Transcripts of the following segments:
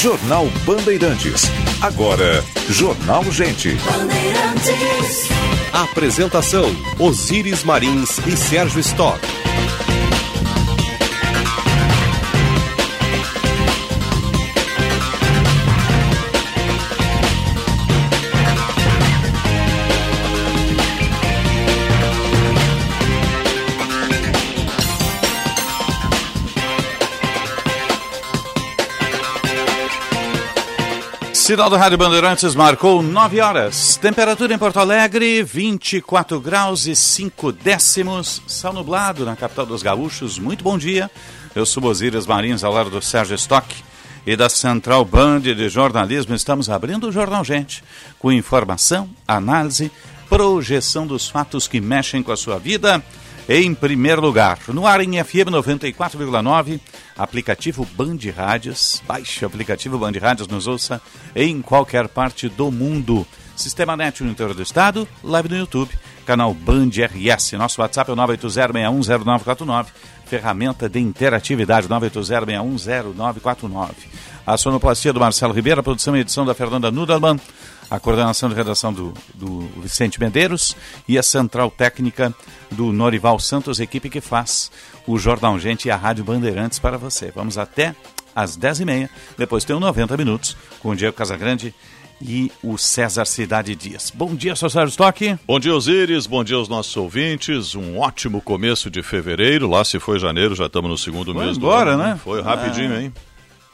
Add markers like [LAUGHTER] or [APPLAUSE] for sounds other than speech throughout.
Jornal Bandeirantes. Agora, Jornal Gente. Apresentação: Osíris Marins e Sérgio Stock. Sinal do Rádio Bandeirantes marcou 9 horas. Temperatura em Porto Alegre, 24 graus e 5 décimos. Céu nublado na capital dos gaúchos. Muito bom dia. Eu sou Osíris Marins, ao lado do Sérgio Stock e da Central Band de Jornalismo. Estamos abrindo o Jornal Gente, com informação, análise, projeção dos fatos que mexem com a sua vida em primeiro lugar. No ar em FM 94,9, aplicativo Band Rádios. Baixe o aplicativo Band Rádios, nos ouça em qualquer parte do mundo. Sistema Net no interior do estado, live no YouTube, canal Band RS. Nosso WhatsApp é o 980610949. Ferramenta de interatividade 980610949. A sonoplastia do Marcelo Ribeiro, a produção e edição da Fernanda Nudelman a coordenação de redação do, do Vicente Medeiros e a central técnica do Norival Santos, equipe que faz o Jornal Gente e a Rádio Bandeirantes para você. Vamos até às 10h30, depois tem o 90 Minutos com o Diego Casagrande e o César Cidade Dias. Bom dia, Sr. Sérgio Stock. Bom dia, Osíris. Bom dia aos nossos ouvintes. Um ótimo começo de fevereiro. Lá se foi janeiro, já estamos no segundo foi mês embora, do ano. né? Foi rapidinho, é. hein?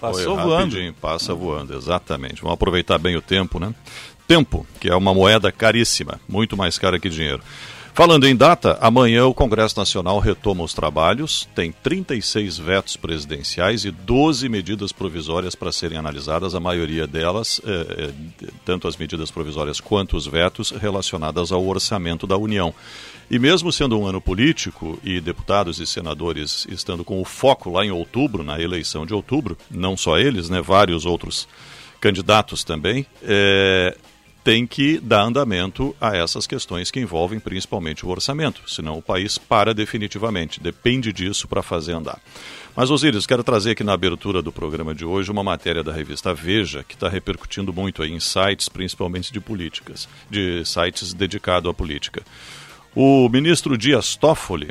Passou Foi voando. passa voando, exatamente. Vamos aproveitar bem o tempo, né? Tempo, que é uma moeda caríssima, muito mais cara que dinheiro. Falando em data, amanhã o Congresso Nacional retoma os trabalhos, tem 36 vetos presidenciais e 12 medidas provisórias para serem analisadas, a maioria delas, eh, eh, tanto as medidas provisórias quanto os vetos, relacionadas ao orçamento da União. E mesmo sendo um ano político e deputados e senadores estando com o foco lá em outubro, na eleição de outubro, não só eles, né, vários outros candidatos também, é, tem que dar andamento a essas questões que envolvem principalmente o orçamento, senão o país para definitivamente. Depende disso para fazer andar. Mas, Osíris, quero trazer aqui na abertura do programa de hoje uma matéria da revista Veja, que está repercutindo muito aí em sites, principalmente de políticas, de sites dedicados à política. O ministro Dias Toffoli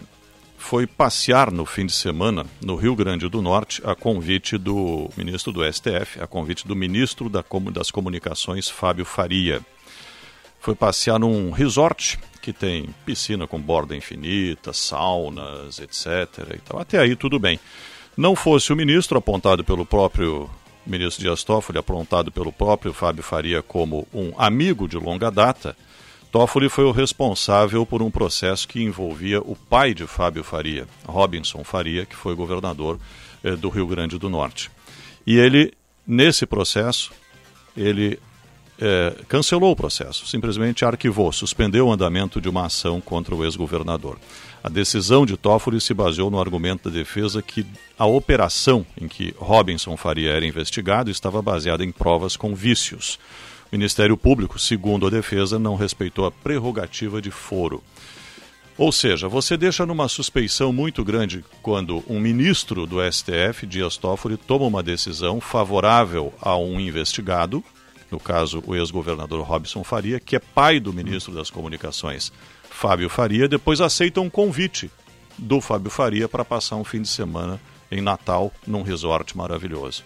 foi passear no fim de semana no Rio Grande do Norte a convite do ministro do STF, a convite do ministro das Comunicações, Fábio Faria. Foi passear num resort que tem piscina com borda infinita, saunas, etc. Então, até aí tudo bem. Não fosse o ministro apontado pelo próprio ministro Dias Toffoli, apontado pelo próprio Fábio Faria como um amigo de longa data, Toffoli foi o responsável por um processo que envolvia o pai de Fábio Faria, Robinson Faria, que foi governador eh, do Rio Grande do Norte. E ele, nesse processo, ele eh, cancelou o processo, simplesmente arquivou, suspendeu o andamento de uma ação contra o ex-governador. A decisão de Toffoli se baseou no argumento da defesa que a operação em que Robinson Faria era investigado estava baseada em provas com vícios. Ministério Público, segundo a defesa, não respeitou a prerrogativa de foro. Ou seja, você deixa numa suspeição muito grande quando um ministro do STF, Dias Toffoli, toma uma decisão favorável a um investigado, no caso o ex-governador Robson Faria, que é pai do ministro das Comunicações, Fábio Faria, depois aceita um convite do Fábio Faria para passar um fim de semana em Natal num resort maravilhoso.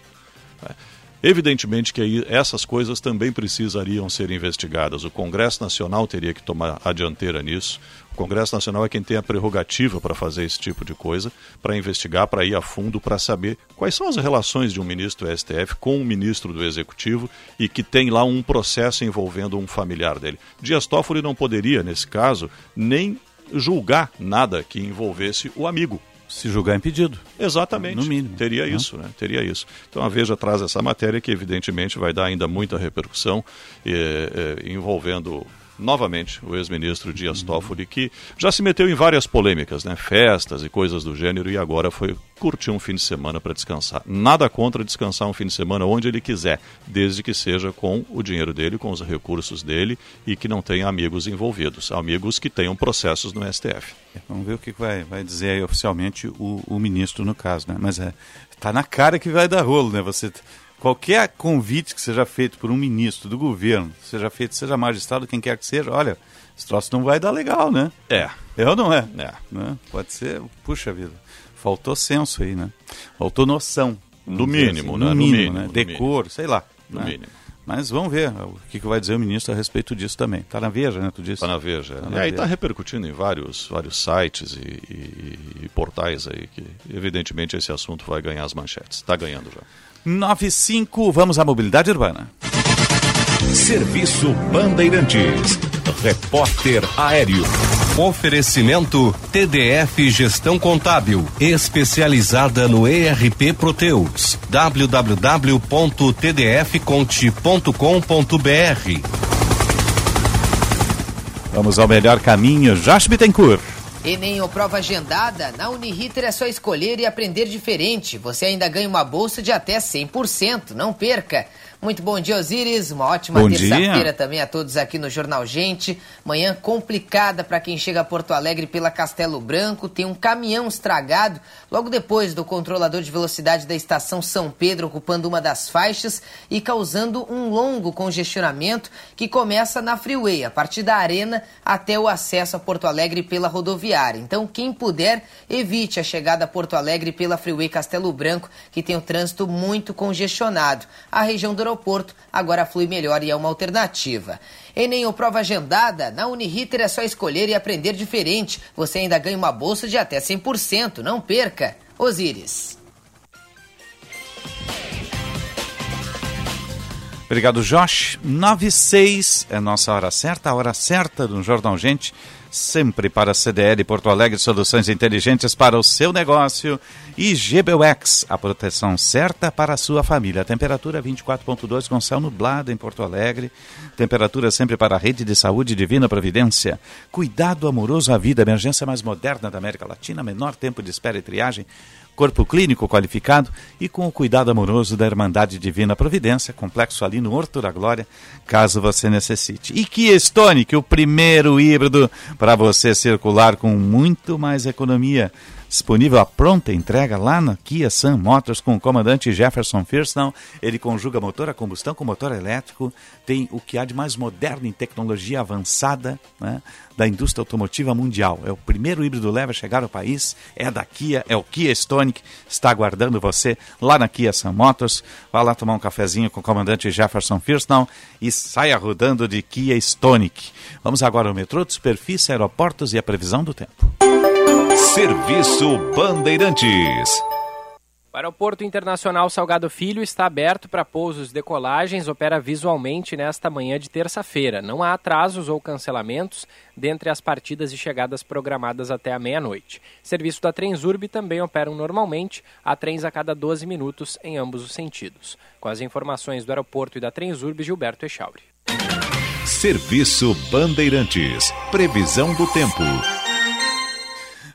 Evidentemente que aí essas coisas também precisariam ser investigadas. O Congresso Nacional teria que tomar a dianteira nisso. O Congresso Nacional é quem tem a prerrogativa para fazer esse tipo de coisa, para investigar, para ir a fundo, para saber quais são as relações de um ministro do STF com um ministro do Executivo e que tem lá um processo envolvendo um familiar dele. Dias Toffoli não poderia, nesse caso, nem julgar nada que envolvesse o amigo, se julgar impedido. Exatamente. No mínimo. Teria isso, né? Teria isso. Então a Veja traz essa matéria que evidentemente vai dar ainda muita repercussão eh, eh, envolvendo novamente o ex-ministro Dias Toffoli, que já se meteu em várias polêmicas, né? festas e coisas do gênero, e agora foi curtir um fim de semana para descansar. Nada contra descansar um fim de semana onde ele quiser, desde que seja com o dinheiro dele, com os recursos dele e que não tenha amigos envolvidos, amigos que tenham processos no STF. Vamos ver o que vai, vai dizer aí oficialmente o, o ministro no caso, né? Mas é, tá na cara que vai dar rolo, né? Você qualquer convite que seja feito por um ministro do governo, seja feito, seja magistrado, quem quer que seja, olha, esse troço não vai dar legal, né? É. É ou não é? É. Né? Pode ser, puxa vida. Faltou senso aí, né? Faltou noção. Dizer mínimo, assim, né? No mínimo, mínimo, né? Decoro, sei lá. No né? mínimo. Mas vamos ver o que, que vai dizer o ministro a respeito disso também. Está na Veja, né? Tu disse? Está na Veja. Tá e na aí Veja. está repercutindo em vários, vários sites e, e- e portais aí que, evidentemente, esse assunto vai ganhar as manchetes. Está ganhando já. 95, vamos à mobilidade urbana. Serviço Bandeirantes. Repórter Aéreo. Oferecimento TDF Gestão Contábil, especializada no ERP Proteus. www.tdfconte.com.br Vamos ao melhor caminho, Josh Bittencourt. Enem ou prova agendada? Na Uniriter é só escolher e aprender diferente. Você ainda ganha uma bolsa de até 100%. Não perca! Muito bom dia, Osíris. Uma ótima terça-feira também a todos aqui no Jornal Gente. Manhã complicada para quem chega a Porto Alegre pela Castelo Branco. Tem um caminhão estragado logo depois do controlador de velocidade da estação São Pedro ocupando uma das faixas e causando um longo congestionamento que começa na Freeway, a partir da Arena até o acesso a Porto Alegre pela rodoviária. Então, quem puder, evite a chegada a Porto Alegre pela Freeway Castelo Branco, que tem o trânsito muito congestionado. A região do aeroporto agora flui melhor e é uma alternativa. Enem ou prova agendada? Na Uniriter é só escolher e aprender diferente. Você ainda ganha uma bolsa de até 100%. Não perca! Osíris. Obrigado, Josh. 96 é nossa hora certa, a hora certa do Jornal Gente, sempre para a CDL Porto Alegre, soluções inteligentes para o seu negócio. E GBUX, a proteção certa para a sua família. Temperatura 24.2 com céu nublado em Porto Alegre. Temperatura sempre para a rede de saúde Divina Providência. Cuidado amoroso à vida, emergência mais moderna da América Latina, menor tempo de espera e triagem corpo clínico qualificado e com o cuidado amoroso da Irmandade Divina Providência, complexo ali no Horto da Glória, caso você necessite. E Kia Stonic, o primeiro híbrido para você circular com muito mais economia. Disponível a pronta entrega lá na Kia Sun Motors com o comandante Jefferson Firston. Ele conjuga motor a combustão com motor elétrico, tem o que há de mais moderno em tecnologia avançada né, da indústria automotiva mundial. É o primeiro híbrido leve a chegar ao país, é da Kia, é o Kia Stonic, está aguardando você lá na Kia Sun Motors. Vá lá tomar um cafezinho com o comandante Jefferson Firston e saia rodando de Kia Stonic. Vamos agora ao metrô de superfície, aeroportos e a previsão do tempo. Serviço Bandeirantes. O Aeroporto Internacional Salgado Filho está aberto para pousos e decolagens, opera visualmente nesta manhã de terça-feira. Não há atrasos ou cancelamentos dentre as partidas e chegadas programadas até a meia-noite. Serviço da Transurb também operam normalmente, há trens a cada 12 minutos em ambos os sentidos. Com as informações do aeroporto e da Transurb, Gilberto Echauri. Serviço Bandeirantes. Previsão do tempo.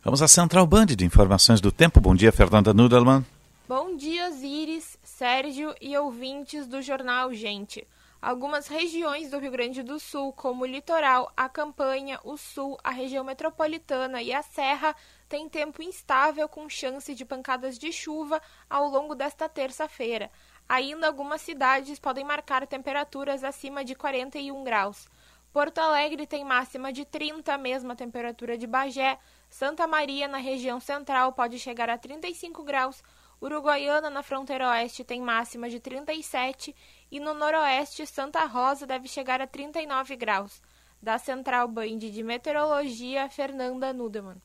Vamos à Central Band de informações do tempo. Bom dia, Fernanda Nudelman. Bom dia, Osíris, Sérgio e ouvintes do Jornal Gente. Algumas regiões do Rio Grande do Sul, como o litoral, a campanha, o sul, a região metropolitana e a serra, têm tempo instável com chance de pancadas de chuva ao longo desta terça-feira. Ainda algumas cidades podem marcar temperaturas acima de 41 graus. Porto Alegre tem máxima de 30, mesma temperatura de Bagé. Santa Maria, na região central, pode chegar a 35 graus. Uruguaiana, na fronteira oeste, tem máxima de 37 e no noroeste, Santa Rosa deve chegar a 39 graus. Da Central Band de Meteorologia, Fernanda Nudemann.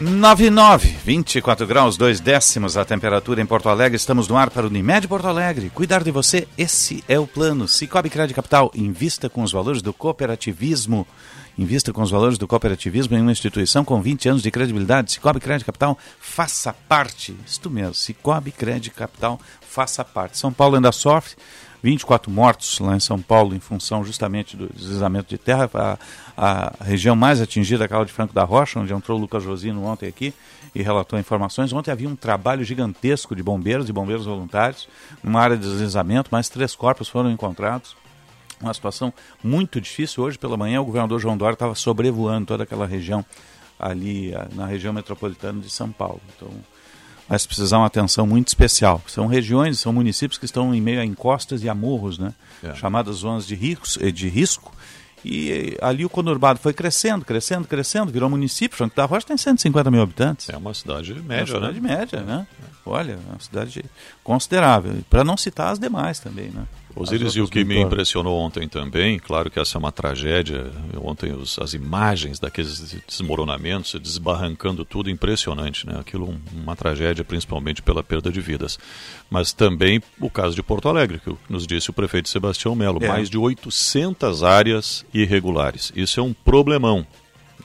Nove nove, 24 graus, 2 décimos a temperatura em Porto Alegre. Estamos no ar para o Unimed Porto Alegre. Cuidar de você, esse é o plano. Cicobi Crédito Capital, invista com os valores do cooperativismo. Invista com os valores do cooperativismo em uma instituição com 20 anos de credibilidade. Cicobi Crédito Capital, faça parte. Isto mesmo, Cicobi Crédito Capital, faça parte. São Paulo ainda sofre. 24 mortos lá em São Paulo em função justamente do deslizamento de terra. A, a região mais atingida é aquela de Franco da Rocha, onde entrou o Lucas Josino ontem aqui e relatou informações. Ontem havia um trabalho gigantesco de bombeiros e bombeiros voluntários numa área de deslizamento, mais três corpos foram encontrados. uma situação muito difícil. Hoje pela manhã o governador João Dória estava sobrevoando toda aquela região ali na região metropolitana de São Paulo. Então, mas precisar uma atenção muito especial. São regiões, são municípios que estão em meio a encostas e a morros, né? É. Chamadas zonas de, ricos, eh, de risco. E ali o conurbado foi crescendo, crescendo, crescendo, virou município. Franco da Rocha tem 150 mil habitantes. É uma cidade média, é uma cidade né? média, né? Olha, é uma cidade considerável. Para não citar as demais também, né? Osiris, e o que me impressionou ontem também, claro que essa é uma tragédia, ontem os, as imagens daqueles desmoronamentos, desbarrancando tudo, impressionante, né? Aquilo um, uma tragédia principalmente pela perda de vidas. Mas também o caso de Porto Alegre, que nos disse o prefeito Sebastião Melo, é. mais de 800 áreas irregulares. Isso é um problemão.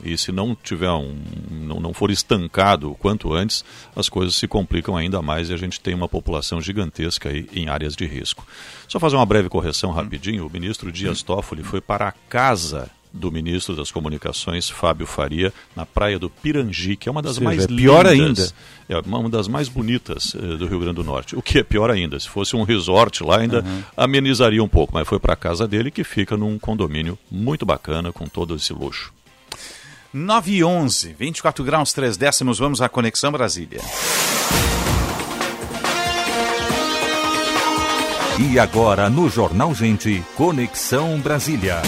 E se não tiver um, não, não for estancado o quanto antes, as coisas se complicam ainda mais e a gente tem uma população gigantesca aí em áreas de risco. Só fazer uma breve correção rapidinho, o ministro Dias Toffoli foi para a casa do ministro das Comunicações, Fábio Faria, na praia do Pirangi, que é uma das Sim, mais é pior ainda. É uma das mais bonitas eh, do Rio Grande do Norte. O que é pior ainda, se fosse um resort lá ainda uhum. amenizaria um pouco, mas foi para a casa dele que fica num condomínio muito bacana com todo esse luxo. 9 e 11, 24 graus 3 décimos, vamos à Conexão Brasília. E agora no Jornal Gente, Conexão Brasília.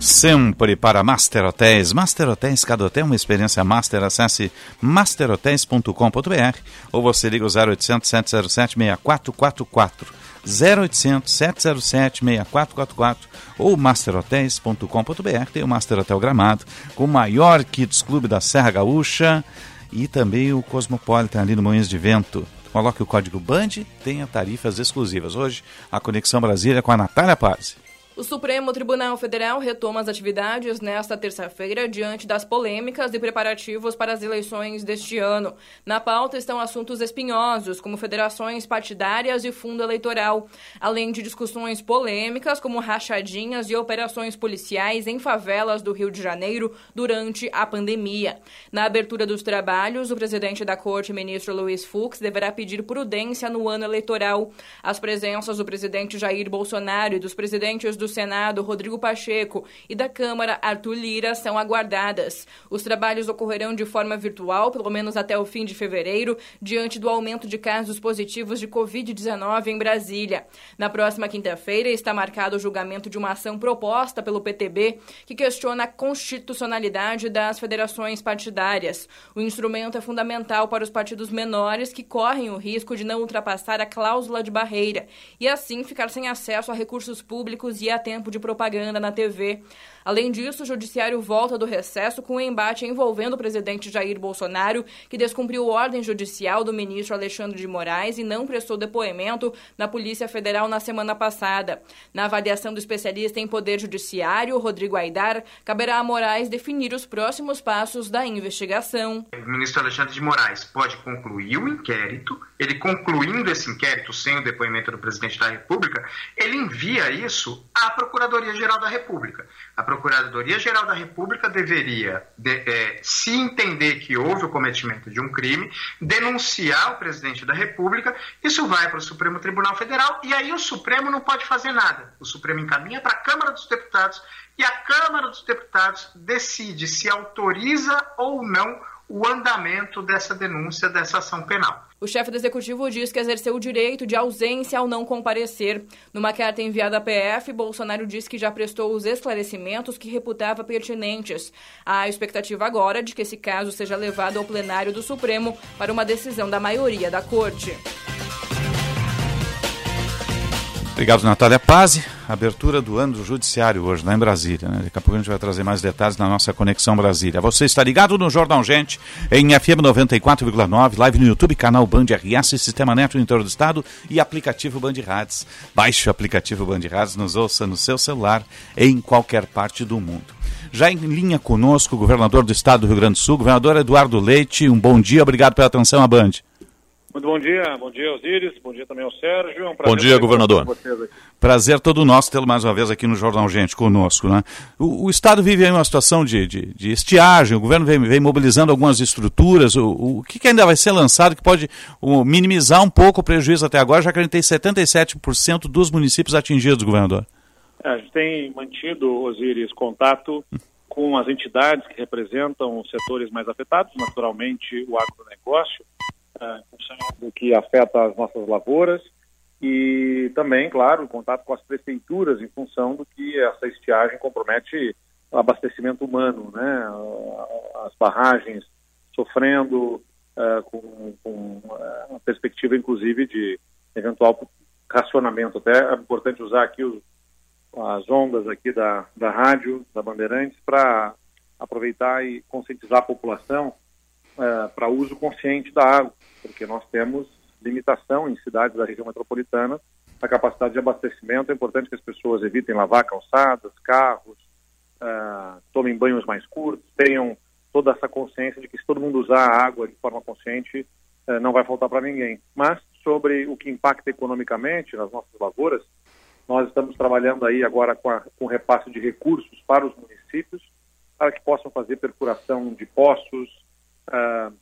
Sempre para Master Hotéis. Master Hotéis, cada hotel uma experiência master. Acesse masterhotels.com.br ou você liga o 0800 707 6444. 0800 707 6444 ou masterhotels.com.br. Tem o Master Hotel Gramado, com o maior Kids Clube da Serra Gaúcha e também o Cosmopolitan ali no Moinhos de Vento. Coloque o código BAND, tenha tarifas exclusivas. Hoje, a Conexão Brasília com a Natália Paz. O Supremo Tribunal Federal retoma as atividades nesta terça-feira diante das polêmicas e preparativos para as eleições deste ano. Na pauta estão assuntos espinhosos, como federações partidárias e fundo eleitoral, além de discussões polêmicas, como rachadinhas e operações policiais em favelas do Rio de Janeiro durante a pandemia. Na abertura dos trabalhos, o presidente da Corte, ministro Luiz Fux, deverá pedir prudência no ano eleitoral. As presenças do presidente Jair Bolsonaro e dos presidentes do Senado, Rodrigo Pacheco, e da Câmara, Arthur Lira, são aguardadas. Os trabalhos ocorrerão de forma virtual, pelo menos até o fim de fevereiro, diante do aumento de casos positivos de Covid-19 em Brasília. Na próxima quinta-feira está marcado o julgamento de uma ação proposta pelo PTB que questiona a constitucionalidade das federações partidárias. O instrumento é fundamental para os partidos menores que correm o risco de não ultrapassar a cláusula de barreira e assim ficar sem acesso a recursos públicos e a tempo de propaganda na TV. Além disso, o judiciário volta do recesso com um embate envolvendo o presidente Jair Bolsonaro, que descumpriu ordem judicial do ministro Alexandre de Moraes e não prestou depoimento na Polícia Federal na semana passada. Na avaliação do especialista em poder judiciário, Rodrigo Aidar, caberá a Moraes definir os próximos passos da investigação. O ministro Alexandre de Moraes pode concluir o inquérito, ele concluindo esse inquérito sem o depoimento do presidente da República, ele envia isso à Procuradoria-Geral da República. A Procuradoria-Geral da República deveria, de, é, se entender que houve o cometimento de um crime, denunciar o presidente da República, isso vai para o Supremo Tribunal Federal e aí o Supremo não pode fazer nada. O Supremo encaminha para a Câmara dos Deputados e a Câmara dos Deputados decide se autoriza ou não o andamento dessa denúncia, dessa ação penal. O chefe do executivo diz que exerceu o direito de ausência ao não comparecer. Numa carta enviada à PF, Bolsonaro disse que já prestou os esclarecimentos que reputava pertinentes. Há a expectativa agora de que esse caso seja levado ao plenário do Supremo para uma decisão da maioria da corte. Obrigado, Natália Pazzi. Abertura do ano do Judiciário hoje, lá em Brasília. Né? Daqui a pouco a gente vai trazer mais detalhes na nossa Conexão Brasília. Você está ligado no Jornal Gente, em FM 94,9, live no YouTube, canal Band RS, Sistema Neto no interior do Estado e aplicativo Band Rádios. Baixe o aplicativo Band Rádios, nos ouça no seu celular em qualquer parte do mundo. Já em linha conosco, o governador do Estado do Rio Grande do Sul, governador Eduardo Leite. Um bom dia, obrigado pela atenção à Band. Muito bom dia, bom dia Osiris, bom dia também ao Sérgio. É um bom dia, governador. Prazer todo nosso tê-lo mais uma vez aqui no Jornal Gente conosco. Né? O, o Estado vive aí uma situação de, de, de estiagem, o governo vem, vem mobilizando algumas estruturas. O, o, o que, que, ainda vai ser lançado que pode o, minimizar um pouco o prejuízo até agora, já que a gente tem 77% dos municípios atingidos, governador? É, a gente tem mantido, Osiris, contato com as entidades que representam os setores mais afetados, naturalmente o agronegócio, do que afeta as nossas lavouras, e também, claro, contato com as prefeituras em função do que essa estiagem compromete o abastecimento humano, né? As barragens sofrendo uh, com, com uh, uma perspectiva, inclusive, de eventual racionamento. Até é importante usar aqui os, as ondas aqui da, da rádio, da Bandeirantes, para aproveitar e conscientizar a população uh, para uso consciente da água, porque nós temos limitação em cidades da região metropolitana a capacidade de abastecimento. É importante que as pessoas evitem lavar calçadas, carros, uh, tomem banhos mais curtos, tenham toda essa consciência de que se todo mundo usar a água de forma consciente, uh, não vai faltar para ninguém. Mas sobre o que impacta economicamente nas nossas lavouras, nós estamos trabalhando aí agora com, a, com repasse de recursos para os municípios, para que possam fazer perfuração de poços, uh,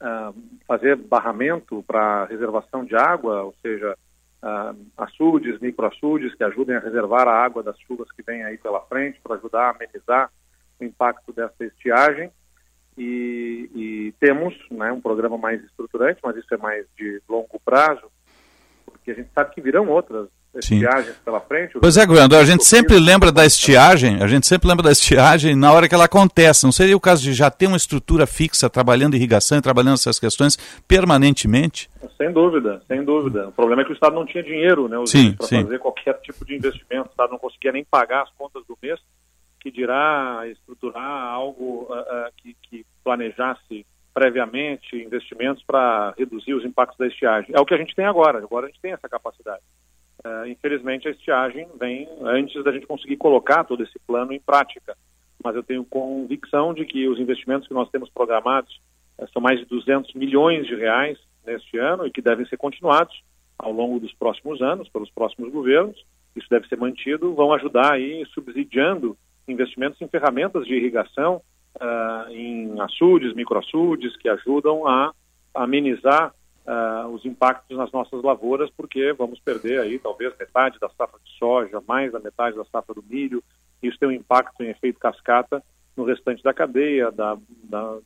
uh, fazer barramento para reservação de água, ou seja, uh, açudes, microaçudes, que ajudem a reservar a água das chuvas que vêm aí pela frente, para ajudar a amenizar o impacto dessa estiagem. E, e temos né, um programa mais estruturante, mas isso é mais de longo prazo, porque a gente sabe que virão outras estiagens pela frente. Pois é, governador, a gente sempre lembra da estiagem, a gente sempre lembra da estiagem na hora que ela acontece. Não seria o caso de já ter uma estrutura fixa trabalhando irrigação e trabalhando essas questões permanentemente? Sem dúvida, sem dúvida. O problema é que o Estado não tinha dinheiro, né, para fazer qualquer tipo de investimento. O Estado não conseguia nem pagar as contas do mês, que dirá estruturar algo uh, uh, que, que planejasse previamente investimentos para reduzir os impactos da estiagem. É o que a gente tem agora. Agora a gente tem essa capacidade. Uh, infelizmente, a estiagem vem antes da gente conseguir colocar todo esse plano em prática. Mas eu tenho convicção de que os investimentos que nós temos programados uh, são mais de 200 milhões de reais neste ano e que devem ser continuados ao longo dos próximos anos, pelos próximos governos. Isso deve ser mantido, vão ajudar aí subsidiando investimentos em ferramentas de irrigação, uh, em açudes, microaçudes, que ajudam a amenizar uh, os impactos nas nossas lavouras, porque vamos perder aí talvez metade da safra de soja, mais da metade da safra do milho. Isso tem um impacto em efeito cascata no restante da cadeia, da, da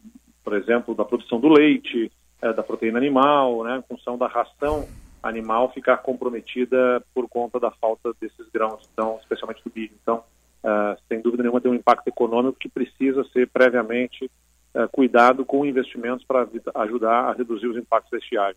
por exemplo, da produção do leite, uh, da proteína animal, né, em função da ração animal ficar comprometida por conta da falta desses grãos, então, especialmente do milho. Então, uh, sem dúvida nenhuma, tem um impacto econômico que precisa ser previamente cuidado com investimentos para ajudar a reduzir os impactos da estiagem.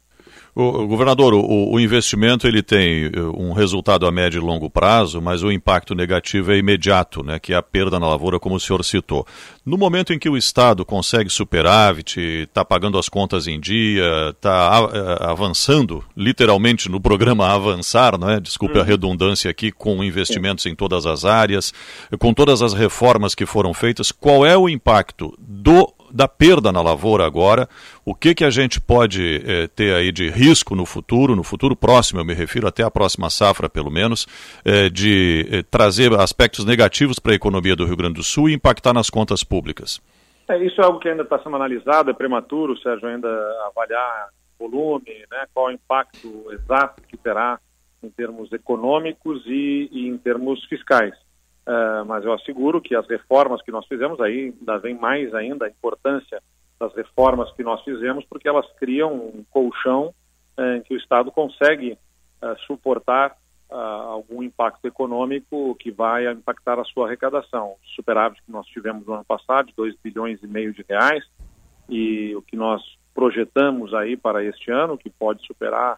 O, governador, o, o, investimento ele tem eh, um resultado a médio e longo prazo, mas o impacto negativo é imediato, né, que é a perda na lavoura, como o senhor citou. No momento em que o Estado consegue superávit, está pagando as contas em dia, está eh, avançando, literalmente no programa [LAUGHS] Avançar, não é? desculpe uhum. a redundância aqui, com investimentos em todas as áreas, com todas as reformas que foram feitas, qual é o impacto do da perda na lavoura agora, o que, que a gente pode eh, ter aí de risco no futuro, no futuro próximo, eu me refiro até a próxima safra, pelo menos, eh, de eh, trazer aspectos negativos para a economia do Rio Grande do Sul e impactar nas contas públicas? É, isso é algo que ainda está sendo analisado, é prematuro, Sérgio, ainda avaliar volume, né, qual o impacto exato que terá em termos econômicos e, e em termos fiscais. Uh, mas eu asseguro que as reformas que nós fizemos, aí ainda vem mais ainda a importância das reformas que nós fizemos, porque elas criam um colchão uh, em que o Estado consegue uh, suportar algum impacto econômico que vai impactar a sua arrecadação. O superávit que nós tivemos no ano passado, de 2 bilhões e meio de reais, e o que nós projetamos aí para este ano, que pode superar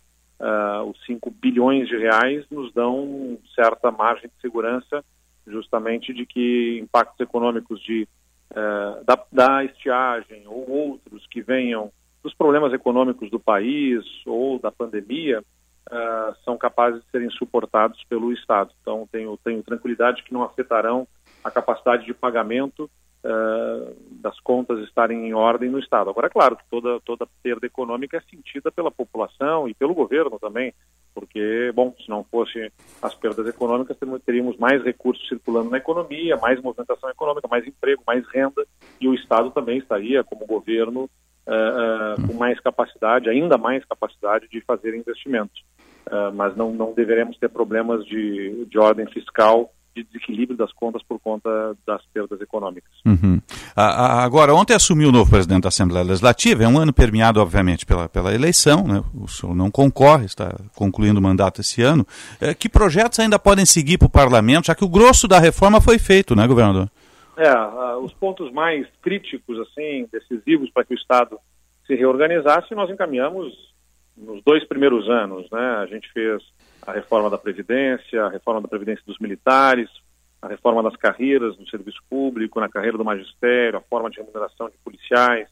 os 5 bilhões de reais, nos dão certa margem de segurança justamente de que impactos econômicos de, uh, da, da estiagem ou outros que venham dos problemas econômicos do país ou da pandemia uh, são capazes de serem suportados pelo Estado. Então, tenho, tenho tranquilidade que não afetarão a capacidade de pagamento uh, das contas estarem em ordem no Estado. Agora, é claro que toda, toda perda econômica é sentida pela população e pelo governo também porque, bom, se não fosse as perdas econômicas, teríamos mais recursos circulando na economia, mais movimentação econômica, mais emprego, mais renda, e o Estado também estaria, como governo, uh, uh, com mais capacidade, ainda mais capacidade de fazer investimentos. Uh, mas não, não deveremos ter problemas de, de ordem fiscal de desequilíbrio das contas por conta das perdas econômicas. Uhum. agora, ontem assumiu o novo presidente da Assembleia Legislativa, é um ano permeado, obviamente, pela, pela eleição, né? o senhor não concorre, está concluindo o mandato esse ano. É, que projetos ainda podem seguir para o parlamento, já que o grosso da reforma foi feito, né, governador? É, os pontos mais críticos, assim, decisivos para que o Estado se reorganizasse, nós encaminhamos nos dois primeiros anos, né? A gente fez a reforma da Previdência, a reforma da Previdência dos militares, a reforma das carreiras no serviço público, na carreira do magistério, a forma de remuneração de policiais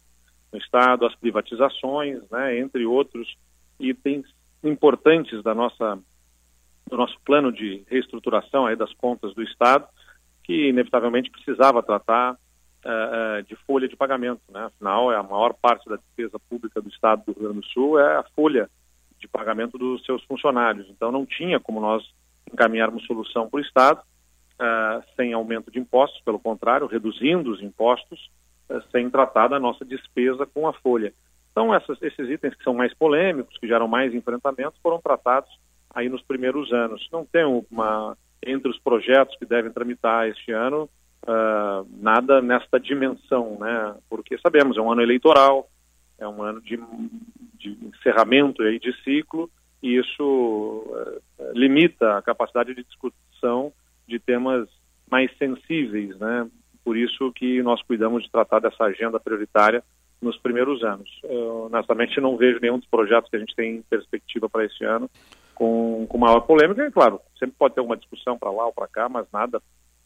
no Estado, as privatizações, né, entre outros itens importantes da nossa, do nosso plano de reestruturação aí das contas do Estado, que inevitavelmente precisava tratar uh, de folha de pagamento. Né? Afinal, é a maior parte da despesa pública do Estado do Rio Grande do Sul é a folha de pagamento dos seus funcionários. Então, não tinha como nós encaminharmos solução para o Estado uh, sem aumento de impostos, pelo contrário, reduzindo os impostos, uh, sem tratar da nossa despesa com a folha. Então, essas, esses itens que são mais polêmicos, que geram mais enfrentamentos, foram tratados aí nos primeiros anos. Não tem uma, entre os projetos que devem tramitar este ano, uh, nada nesta dimensão, né? Porque sabemos, é um ano eleitoral, é um ano de, de encerramento aí de ciclo e isso uh, limita a capacidade de discussão de temas mais sensíveis, né? Por isso que nós cuidamos de tratar dessa agenda prioritária nos primeiros anos. Eu, honestamente, não vejo nenhum dos projetos que a gente tem em perspectiva para esse ano com, com maior polêmica. E, claro, sempre pode ter alguma discussão para lá ou para cá, mas nada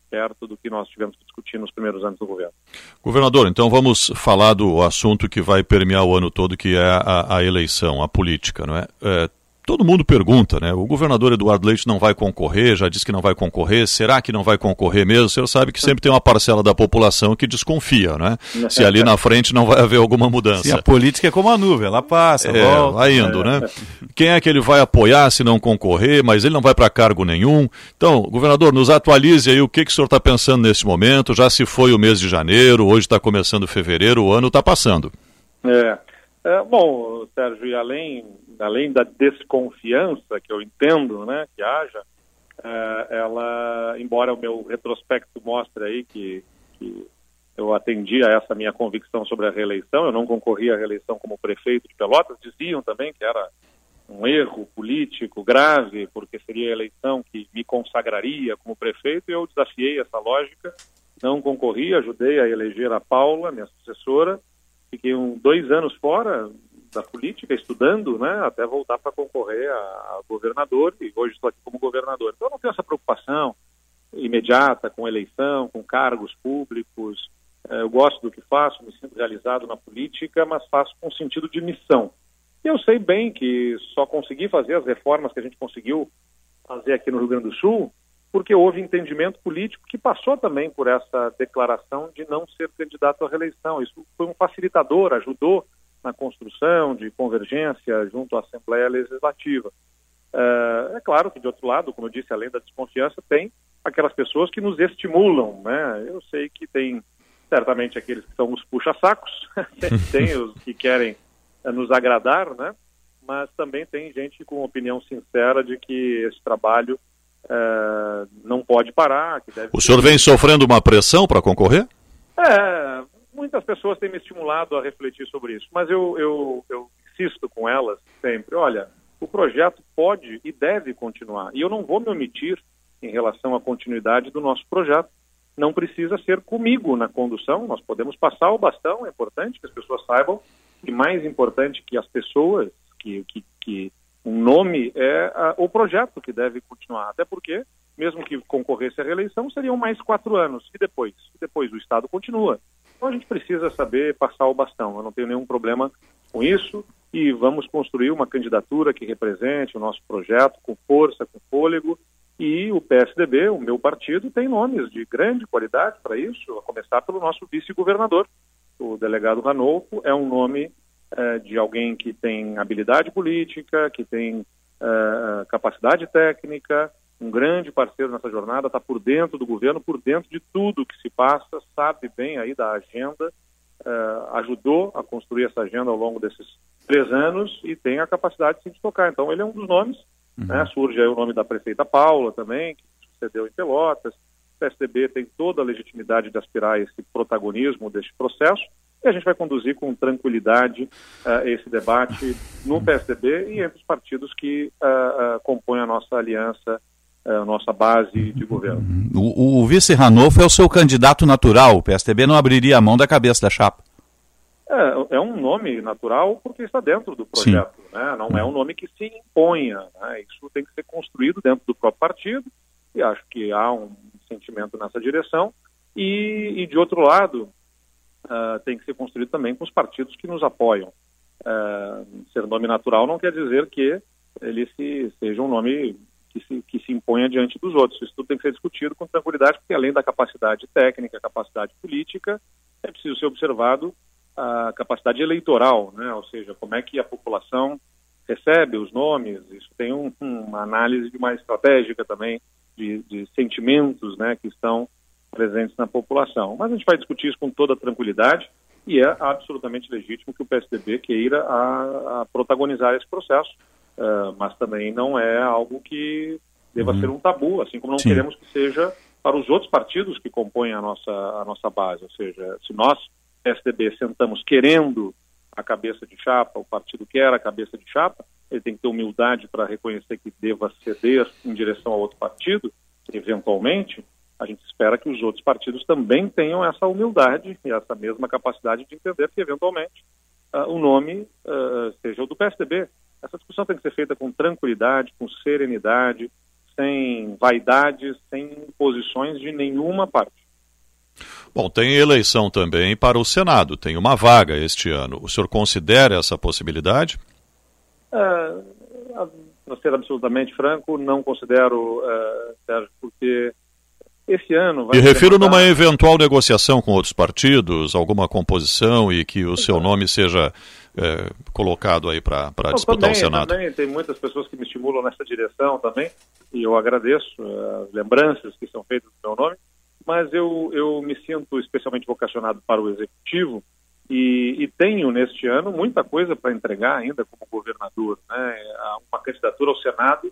perto do que nós tivemos que discutir nos primeiros anos do governo. Governador, então vamos falar do assunto que vai permear o ano todo, que é a, a eleição, a política, não é? é todo mundo pergunta, né? O governador Eduardo Leite não vai concorrer, já disse que não vai concorrer, será que não vai concorrer mesmo? O senhor sabe que sempre tem uma parcela da população que desconfia, né? Se ali na frente não vai haver alguma mudança. Sim, a política é como a nuvem, ela passa, é, volta. Vai indo, é. né? Quem é que ele vai apoiar se não concorrer, mas ele não vai para cargo nenhum? Então, governador, nos atualize aí o que, que o senhor está pensando nesse momento, já se foi o mês de janeiro, hoje está começando fevereiro, o ano está passando. É. é. Bom, Sérgio, e além além da desconfiança que eu entendo, né, que haja, é, ela, embora o meu retrospecto mostre aí que, que eu atendi a essa minha convicção sobre a reeleição, eu não concorri à reeleição como prefeito de Pelotas, diziam também que era um erro político grave, porque seria a eleição que me consagraria como prefeito, e eu desafiei essa lógica, não concorri, ajudei a eleger a Paula, minha sucessora, fiquei um, dois anos fora, da política, estudando, né, até voltar para concorrer a, a, governador, e hoje estou aqui como governador. Então, eu não tenho essa preocupação imediata com eleição, com cargos públicos. É, eu gosto do que faço, me sinto realizado na política, mas faço com sentido de missão. E eu sei bem que só consegui fazer as reformas que a gente conseguiu fazer aqui no Rio Grande do Sul porque houve entendimento político que passou também por essa declaração de não ser candidato à reeleição. Isso foi um facilitador, ajudou na construção de convergência junto à Assembleia Legislativa. É, é claro que, de outro lado, como eu disse, além da desconfiança, tem aquelas pessoas que nos estimulam, né? Eu sei que tem certamente aqueles que são os puxa-sacos, [LAUGHS] tem os que querem é, nos agradar, né? Mas também tem gente com opinião sincera de que esse trabalho é, não pode parar. o senhor vem sofrendo uma pressão para concorrer? É, muitas pessoas têm me estimulado a refletir sobre isso, mas eu, eu, eu insisto com elas sempre: olha, o projeto pode e deve continuar. E eu não vou me omitir em relação à continuidade do nosso projeto. Não precisa ser comigo na condução, nós podemos passar o bastão, é importante que as pessoas saibam que mais importante que as pessoas, que, que, que um nome é a, o projeto que deve continuar. Até porque, mesmo que concorresse à reeleição, seriam mais quatro anos. E depois? E depois o Estado continua. Então a gente precisa saber passar o bastão. Eu não tenho nenhum problema com isso e vamos construir uma candidatura que represente o nosso projeto com força, com fôlego. E o PSDB, o meu partido, tem nomes de grande qualidade para isso, a começar pelo nosso vice-governador. O delegado Ranolfo é um nome eh, de alguém que tem habilidade política, que tem eh, capacidade técnica, um grande parceiro nessa jornada, está por dentro do governo, por dentro de tudo que se passa, sabe bem aí da agenda, uh, ajudou a construir essa agenda ao longo desses três anos e tem a capacidade de se tocar. Então ele é um dos nomes, uhum. né? surge aí o nome da prefeita Paula também, que sucedeu em Pelotas, O PSDB tem toda a legitimidade de aspirar a esse protagonismo deste processo e a gente vai conduzir com tranquilidade uh, esse debate no PSDB e entre os partidos que uh, uh, compõem a nossa aliança, a nossa base de governo. O, o vice Ranolfo é o seu candidato natural. O PSDB não abriria a mão da cabeça da chapa. É, é um nome natural porque está dentro do projeto. Né? Não é um nome que se imponha. Né? Isso tem que ser construído dentro do próprio partido e acho que há um sentimento nessa direção. E, e de outro lado, uh, tem que ser construído também com os partidos que nos apoiam. Uh, ser nome natural não quer dizer que ele se, seja um nome que se, que se imponha diante dos outros. Isso tudo tem que ser discutido com tranquilidade, porque além da capacidade técnica, capacidade política, é preciso ser observado a capacidade eleitoral, né? ou seja, como é que a população recebe os nomes. Isso tem um, uma análise mais estratégica também de, de sentimentos né, que estão presentes na população. Mas a gente vai discutir isso com toda tranquilidade e é absolutamente legítimo que o PSDB queira a, a protagonizar esse processo, uh, mas também não é algo que deva uhum. ser um tabu, assim como não Sim. queremos que seja para os outros partidos que compõem a nossa, a nossa base. Ou seja, se nós, PSDB, sentamos querendo a cabeça de chapa, o partido quer a cabeça de chapa, ele tem que ter humildade para reconhecer que deva ceder em direção a outro partido, eventualmente, a gente espera que os outros partidos também tenham essa humildade e essa mesma capacidade de entender que, eventualmente, uh, o nome uh, seja o do PSDB. Essa discussão tem que ser feita com tranquilidade, com serenidade, sem vaidades, sem posições de nenhuma parte. Bom, tem eleição também para o Senado, tem uma vaga este ano. O senhor considera essa possibilidade? Uh, para ser absolutamente franco, não considero, uh, Sérgio, porque esse ano vai. E refiro numa eventual negociação com outros partidos, alguma composição e que o seu nome seja é, colocado aí para disputar também, o Senado. Também tem muitas pessoas que me estimulam nessa direção também, e eu agradeço uh, as lembranças que são feitas do meu nome, mas eu, eu me sinto especialmente vocacionado para o Executivo e, e tenho neste ano muita coisa para entregar ainda como governador. Né? Uma candidatura ao Senado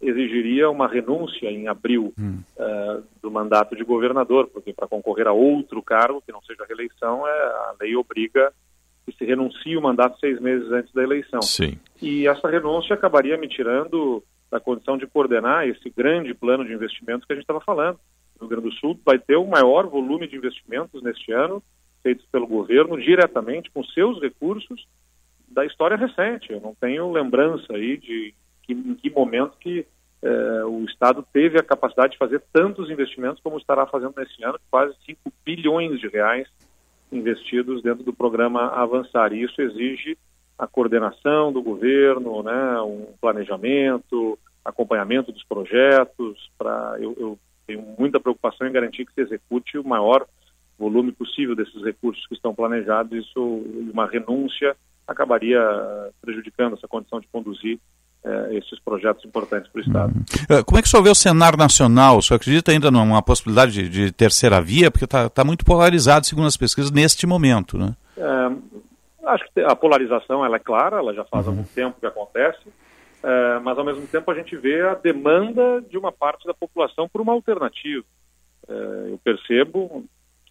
exigiria uma renúncia em abril hum. uh, do mandato de governador, porque para concorrer a outro cargo, que não seja reeleição, é, a lei obriga que se renuncie o mandato seis meses antes da eleição. Sim. E essa renúncia acabaria me tirando da condição de coordenar esse grande plano de investimentos que a gente estava falando. O Rio Grande do Sul vai ter o maior volume de investimentos neste ano, feitos pelo governo diretamente com seus recursos da história recente. Eu não tenho lembrança aí de que, em que momento que eh, o Estado teve a capacidade de fazer tantos investimentos como estará fazendo nesse ano, quase 5 bilhões de reais investidos dentro do programa Avançar. E isso exige a coordenação do governo, né, um planejamento, acompanhamento dos projetos. Para eu, eu tenho muita preocupação em garantir que se execute o maior volume possível desses recursos que estão planejados. Isso, uma renúncia acabaria prejudicando essa condição de conduzir é, esses projetos importantes para o Estado. Uhum. Como é que o senhor vê o cenário nacional? O senhor acredita ainda numa possibilidade de, de terceira via? Porque está tá muito polarizado, segundo as pesquisas, neste momento, né? É, acho que a polarização ela é clara, ela já faz uhum. algum tempo que acontece, é, mas ao mesmo tempo a gente vê a demanda de uma parte da população por uma alternativa. É, eu percebo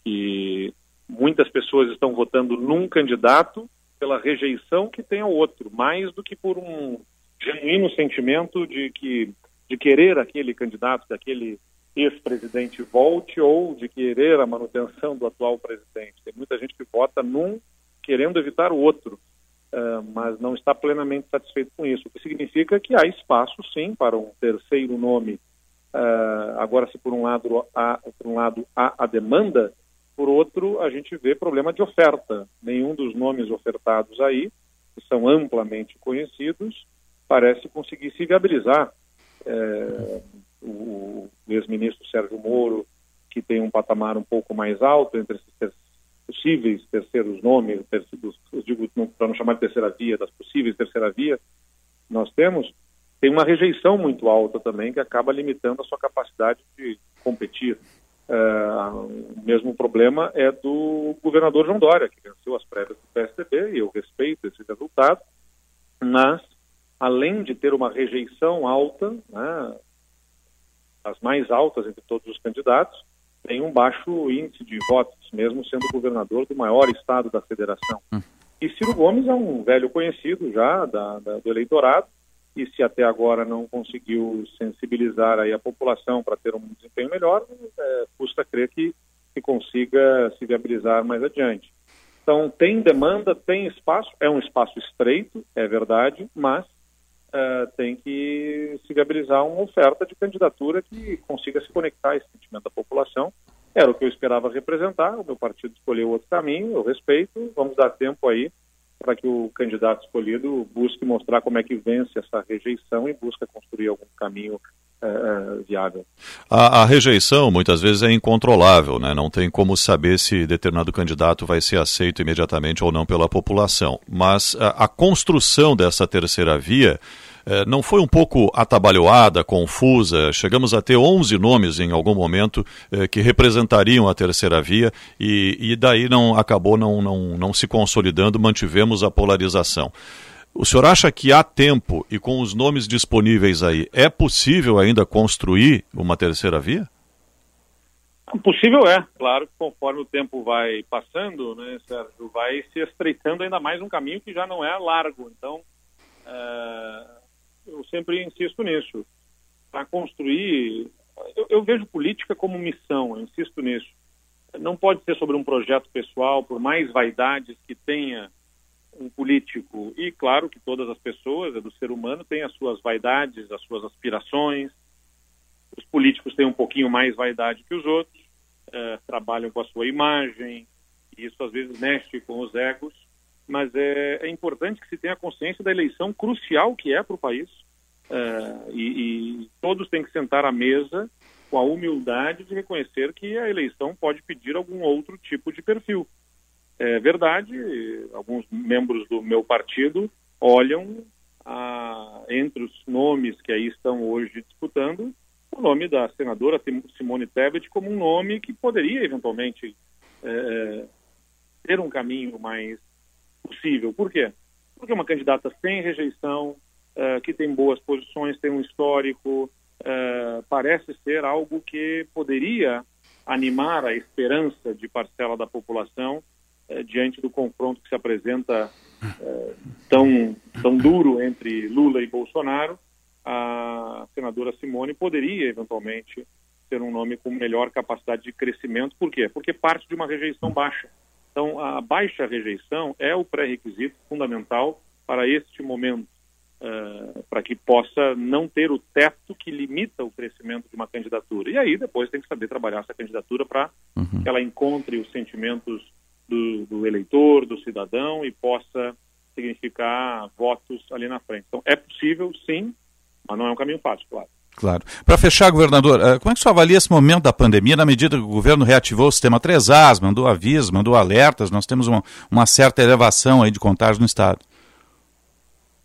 que muitas pessoas estão votando num candidato pela rejeição que tem ao outro, mais do que por um genuíno sentimento de que de querer aquele candidato, que aquele ex-presidente volte ou de querer a manutenção do atual presidente. Tem muita gente que vota num querendo evitar o outro, uh, mas não está plenamente satisfeito com isso. O que significa que há espaço, sim, para um terceiro nome. Uh, agora, se por um lado há, por um lado há a demanda, por outro a gente vê problema de oferta. Nenhum dos nomes ofertados aí, que são amplamente conhecidos, parece conseguir se viabilizar. É, o ex-ministro Sérgio Moro, que tem um patamar um pouco mais alto entre esses ter possíveis terceiros nomes, digo para não chamar de terceira via, das possíveis terceira via, nós temos, tem uma rejeição muito alta também que acaba limitando a sua capacidade de competir. É, o mesmo problema é do governador João Dória, que venceu as prévias do PSDB, e eu respeito esse resultado, mas além de ter uma rejeição alta, né, as mais altas entre todos os candidatos, tem um baixo índice de votos, mesmo sendo governador do maior estado da federação. Hum. E Ciro Gomes é um velho conhecido já da, da, do eleitorado, e se até agora não conseguiu sensibilizar aí a população para ter um desempenho melhor, é, custa crer que, que consiga se viabilizar mais adiante. Então, tem demanda, tem espaço, é um espaço estreito, é verdade, mas uh, tem que se viabilizar uma oferta de candidatura que consiga se conectar a esse sentimento da população. Era o que eu esperava representar, o meu partido escolheu outro caminho, eu respeito, vamos dar tempo aí para que o candidato escolhido busque mostrar como é que vence essa rejeição e busca construir algum caminho uh, viável. A, a, rejeição muitas vezes é incontrolável, né? não tem como saber se determinado candidato vai ser aceito imediatamente ou não pela população. Mas a, a construção dessa terceira via é, não foi um pouco atabalhoada, confusa? Chegamos a ter 11 nomes em algum momento que representariam a terceira via e, e daí não acabou não, não, não se consolidando, mantivemos a polarização. O senhor acha que há tempo e com os nomes disponíveis aí, é possível ainda construir uma terceira via? Possível é, claro que conforme o tempo vai passando, né, Sérgio, vai se estreitando ainda mais um caminho que já não é largo. Então, é, eu sempre insisto nisso. Para construir, eu, eu, vejo política como missão, eu insisto nisso. Não pode ser sobre um projeto pessoal, por mais vaidades que tenha um político. E claro que todas as pessoas, é do ser humano, têm as suas vaidades, as suas aspirações. Os políticos têm um pouquinho mais vaidade que os outros, é, trabalham com a sua imagem, e isso às vezes mexe com os egos mas é, é, importante que se tenha consciência da eleição crucial que é para o país. É, e, e, todos têm que sentar à mesa com a humildade de reconhecer que a eleição pode pedir algum outro tipo de perfil. É verdade, alguns membros do meu partido olham a, entre os nomes que aí estão hoje disputando o nome da senadora Simone Tebet como um nome que poderia eventualmente é, ter um caminho mais possível. Por quê? Porque é uma candidata sem rejeição, uh, que tem boas posições, tem um histórico, uh, parece ser algo que poderia animar a esperança de parcela da população uh, diante do confronto que se apresenta tão, tão duro entre Lula e Bolsonaro. A senadora Simone poderia, eventualmente, ser um nome com melhor capacidade de crescimento. Por quê? Porque parte de uma rejeição baixa. Então, a baixa rejeição é o pré-requisito fundamental para este momento, uh, para que possa não ter o teto que limita o crescimento de uma candidatura. E aí, depois, tem que saber trabalhar essa candidatura para uhum. que ela encontre os sentimentos do, do eleitor, do cidadão e possa significar votos ali na frente. Então, é possível, sim, mas não é um caminho fácil, claro. Claro. Para fechar, governador, eh, como é que o senhor avalia esse momento da pandemia, na medida que o governo reativou o sistema 3As, mandou avisos, mandou alertas, nós temos uma, uma certa elevação aí de contágio no Estado?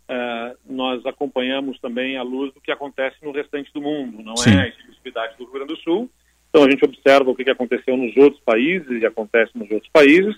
Uh, nós acompanhamos também a luz do que acontece no restante do mundo, não Sim. é a exclusividade do Rio Grande do Sul. Então a gente observa o que aconteceu nos outros países e acontece nos outros países.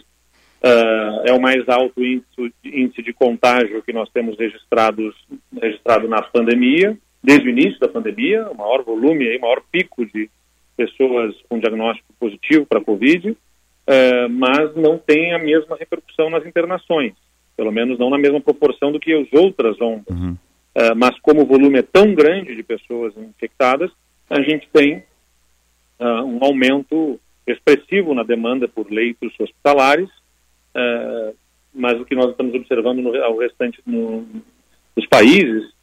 Uh, é o mais alto índice, índice de contágio que nós temos registrados, registrado na pandemia desde o início da pandemia, o maior volume, aí, maior pico de pessoas com diagnóstico positivo para a Covid, uh, mas não tem a mesma repercussão nas internações, pelo menos não na mesma proporção do que as outras ondas. Uhum. Uh, mas como o volume é tão grande de pessoas infectadas, a gente tem uh, um aumento expressivo na demanda por leitos hospitalares, mas o que nós estamos observando no, ao restante no, dos países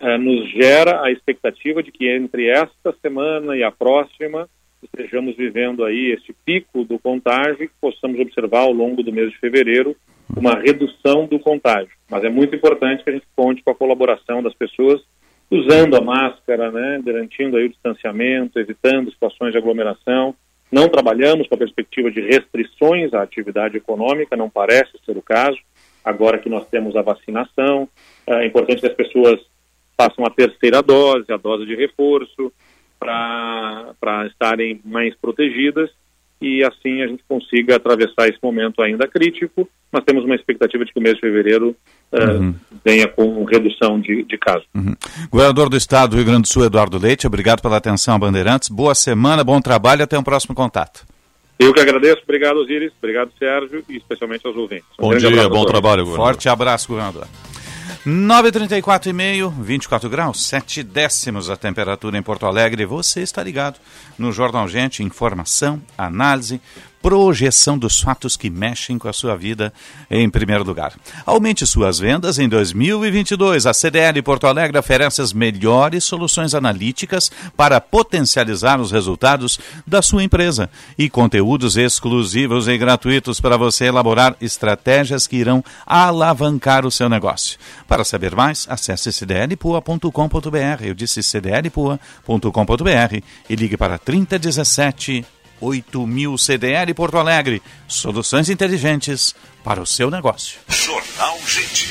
eh, nos gera a expectativa de que entre esta semana e a próxima estejamos vivendo aí esse pico do contágio e que possamos observar ao longo do mês de fevereiro uma redução do contágio. Mas é muito importante que a gente conte com a colaboração das pessoas usando a máscara, né, garantindo aí o distanciamento, evitando situações de aglomeração. Não trabalhamos com a perspectiva de restrições à atividade econômica, não parece ser o caso, agora que nós temos a vacinação. É importante que as pessoas façam a terceira dose, a dose de reforço, para estarem mais protegidas. E assim a gente consiga atravessar esse momento ainda crítico. Nós temos uma expectativa de que o mês de fevereiro uh, uhum. venha com redução de, de casos. Uhum. Governador do Estado do Rio Grande do Sul, Eduardo Leite, obrigado pela atenção, Bandeirantes. Boa semana, bom trabalho e até um próximo contato. Eu que agradeço. Obrigado, Osiris. Obrigado, Sérgio, e especialmente aos ouvintes. Um bom dia, bom trabalho, governador. Forte abraço, governador. 9,34 e meio, 24 graus, 7 décimos a temperatura em Porto Alegre. Você está ligado no Jornal Gente, informação, análise, projeção dos fatos que mexem com a sua vida em primeiro lugar. Aumente suas vendas em 2022. A CDL Porto Alegre oferece as melhores soluções analíticas para potencializar os resultados da sua empresa e conteúdos exclusivos e gratuitos para você elaborar estratégias que irão alavancar o seu negócio. Para saber mais, acesse cdlpua.com.br. Eu disse cdlpua.com.br e ligue para 3017 8000 CDL Porto Alegre. Soluções inteligentes para o seu negócio. Jornal Gente.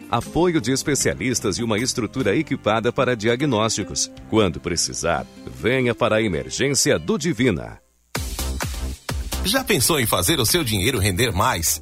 apoio de especialistas e uma estrutura equipada para diagnósticos. Quando precisar, venha para a emergência do Divina. Já pensou em fazer o seu dinheiro render mais?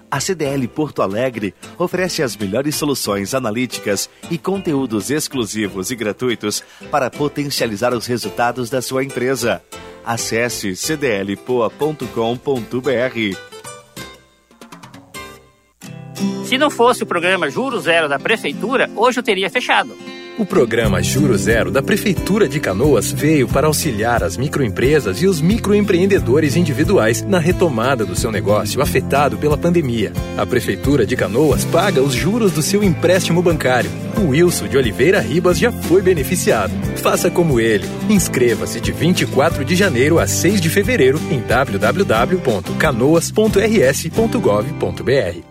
a CDL Porto Alegre oferece as melhores soluções analíticas e conteúdos exclusivos e gratuitos para potencializar os resultados da sua empresa. Acesse cdlpoa.com.br. Se não fosse o programa Juro Zero da Prefeitura, hoje eu teria fechado. O programa Juro Zero da Prefeitura de Canoas veio para auxiliar as microempresas e os microempreendedores individuais na retomada do seu negócio afetado pela pandemia. A Prefeitura de Canoas paga os juros do seu empréstimo bancário. O Wilson de Oliveira Ribas já foi beneficiado. Faça como ele. Inscreva-se de 24 de janeiro a 6 de fevereiro em www.canoas.rs.gov.br.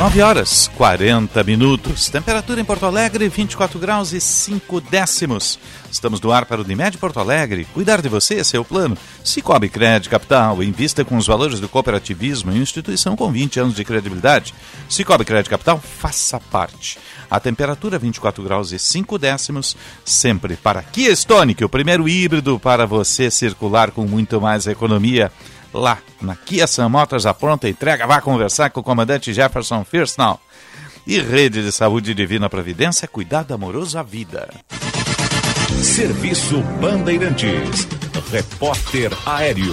9 horas 40 minutos. Temperatura em Porto Alegre, 24 graus e 5 décimos. Estamos no ar para o Unimed Porto Alegre. Cuidar de você, esse é plano. Cicobi Crédito Capital, invista com os valores do cooperativismo em instituição com 20 anos de credibilidade. Cicobi Crédito Capital, faça parte. A temperatura 24 graus e 5 décimos, sempre para Kia Stonic, o primeiro híbrido para você circular com muito mais economia lá na Kia Sam Motors, a pronta entrega. Vá conversar com o comandante Jefferson Firstnall. E Rede de Saúde Divina Providência, cuidado amoroso à vida. Serviço Bandeirantes. Repórter Aéreo.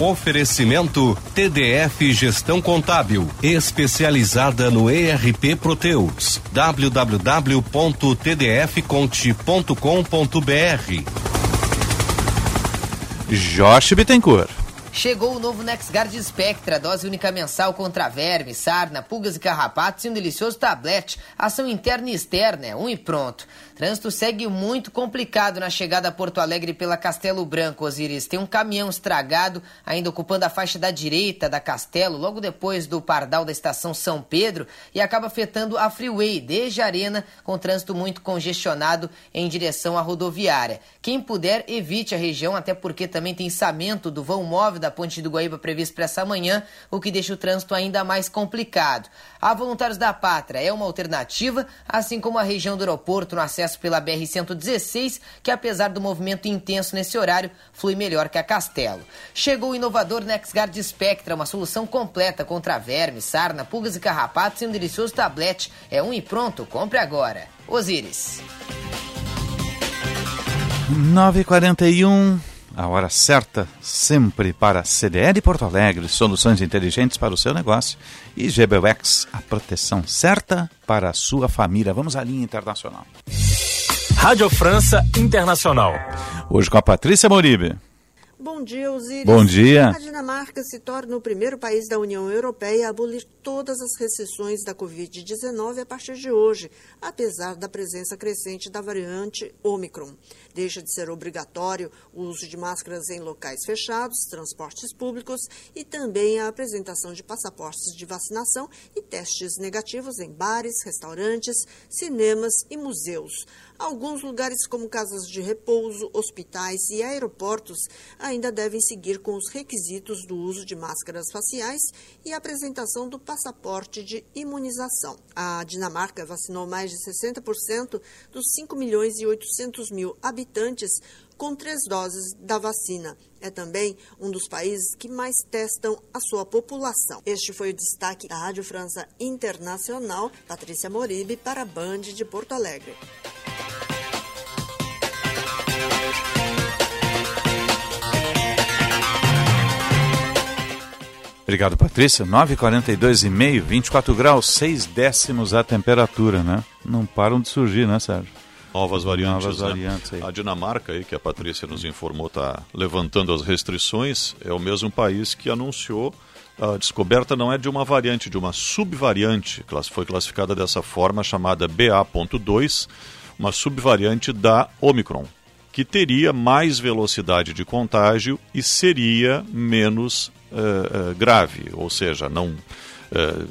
Oferecimento TDF Gestão Contábil, especializada no ERP Proteus. www.tdfconte.com.br. Josh Bittencourt. Chegou o novo NexGard Spectra, dose única mensal contra vermes, sarna, pulgas e carrapatos e um delicioso tablete. Ação interna e externa, é um e pronto. Trânsito segue muito complicado na chegada a Porto Alegre pela Castelo Branco, Osiris. Tem um caminhão estragado, ainda ocupando a faixa da direita da Castelo, logo depois do pardal da estação São Pedro, e acaba afetando a Freeway desde a Arena, com trânsito muito congestionado em direção à rodoviária. Quem puder, evite a região, até porque também tem içamento do vão móvel da Ponte do Guaíba previsto para essa manhã, o que deixa o trânsito ainda mais complicado. A Voluntários da Pátria é uma alternativa, assim como a região do aeroporto no acesso pela BR-116, que apesar do movimento intenso nesse horário, flui melhor que a Castelo. Chegou o inovador NexGuard Spectra, uma solução completa contra vermes, sarna, pulgas e carrapatos e um delicioso tablete. É um e pronto, compre agora. Osiris. 9h41. A hora certa, sempre para CDL Porto Alegre, soluções inteligentes para o seu negócio. E GBUX, a proteção certa para a sua família. Vamos à linha internacional. Rádio França Internacional. Hoje com a Patrícia Moribe. Bom dia, Osiris. Bom dia. A Dinamarca se torna o primeiro país da União Europeia a abolir todas as restrições da Covid-19 a partir de hoje, apesar da presença crescente da variante Omicron. Deixa de ser obrigatório o uso de máscaras em locais fechados, transportes públicos e também a apresentação de passaportes de vacinação e testes negativos em bares, restaurantes, cinemas e museus. Alguns lugares, como casas de repouso, hospitais e aeroportos, ainda devem seguir com os requisitos do uso de máscaras faciais e apresentação do passaporte de imunização. A Dinamarca vacinou mais de 60% dos 5 milhões e 800 mil habitantes com três doses da vacina. É também um dos países que mais testam a sua população. Este foi o destaque da Rádio França Internacional. Patrícia Moribe para a Band de Porto Alegre. Obrigado, Patrícia. 9h42 e meio, 24 graus, 6 décimos a temperatura, né? Não param de surgir, né, Sérgio? Novas variantes. Novas né? variantes aí. A Dinamarca, aí, que a Patrícia nos informou, está levantando as restrições. É o mesmo país que anunciou a descoberta não é de uma variante, de uma subvariante, foi classificada dessa forma, chamada BA.2, uma subvariante da Omicron, que teria mais velocidade de contágio e seria menos uh, uh, grave, ou seja, não. Uh,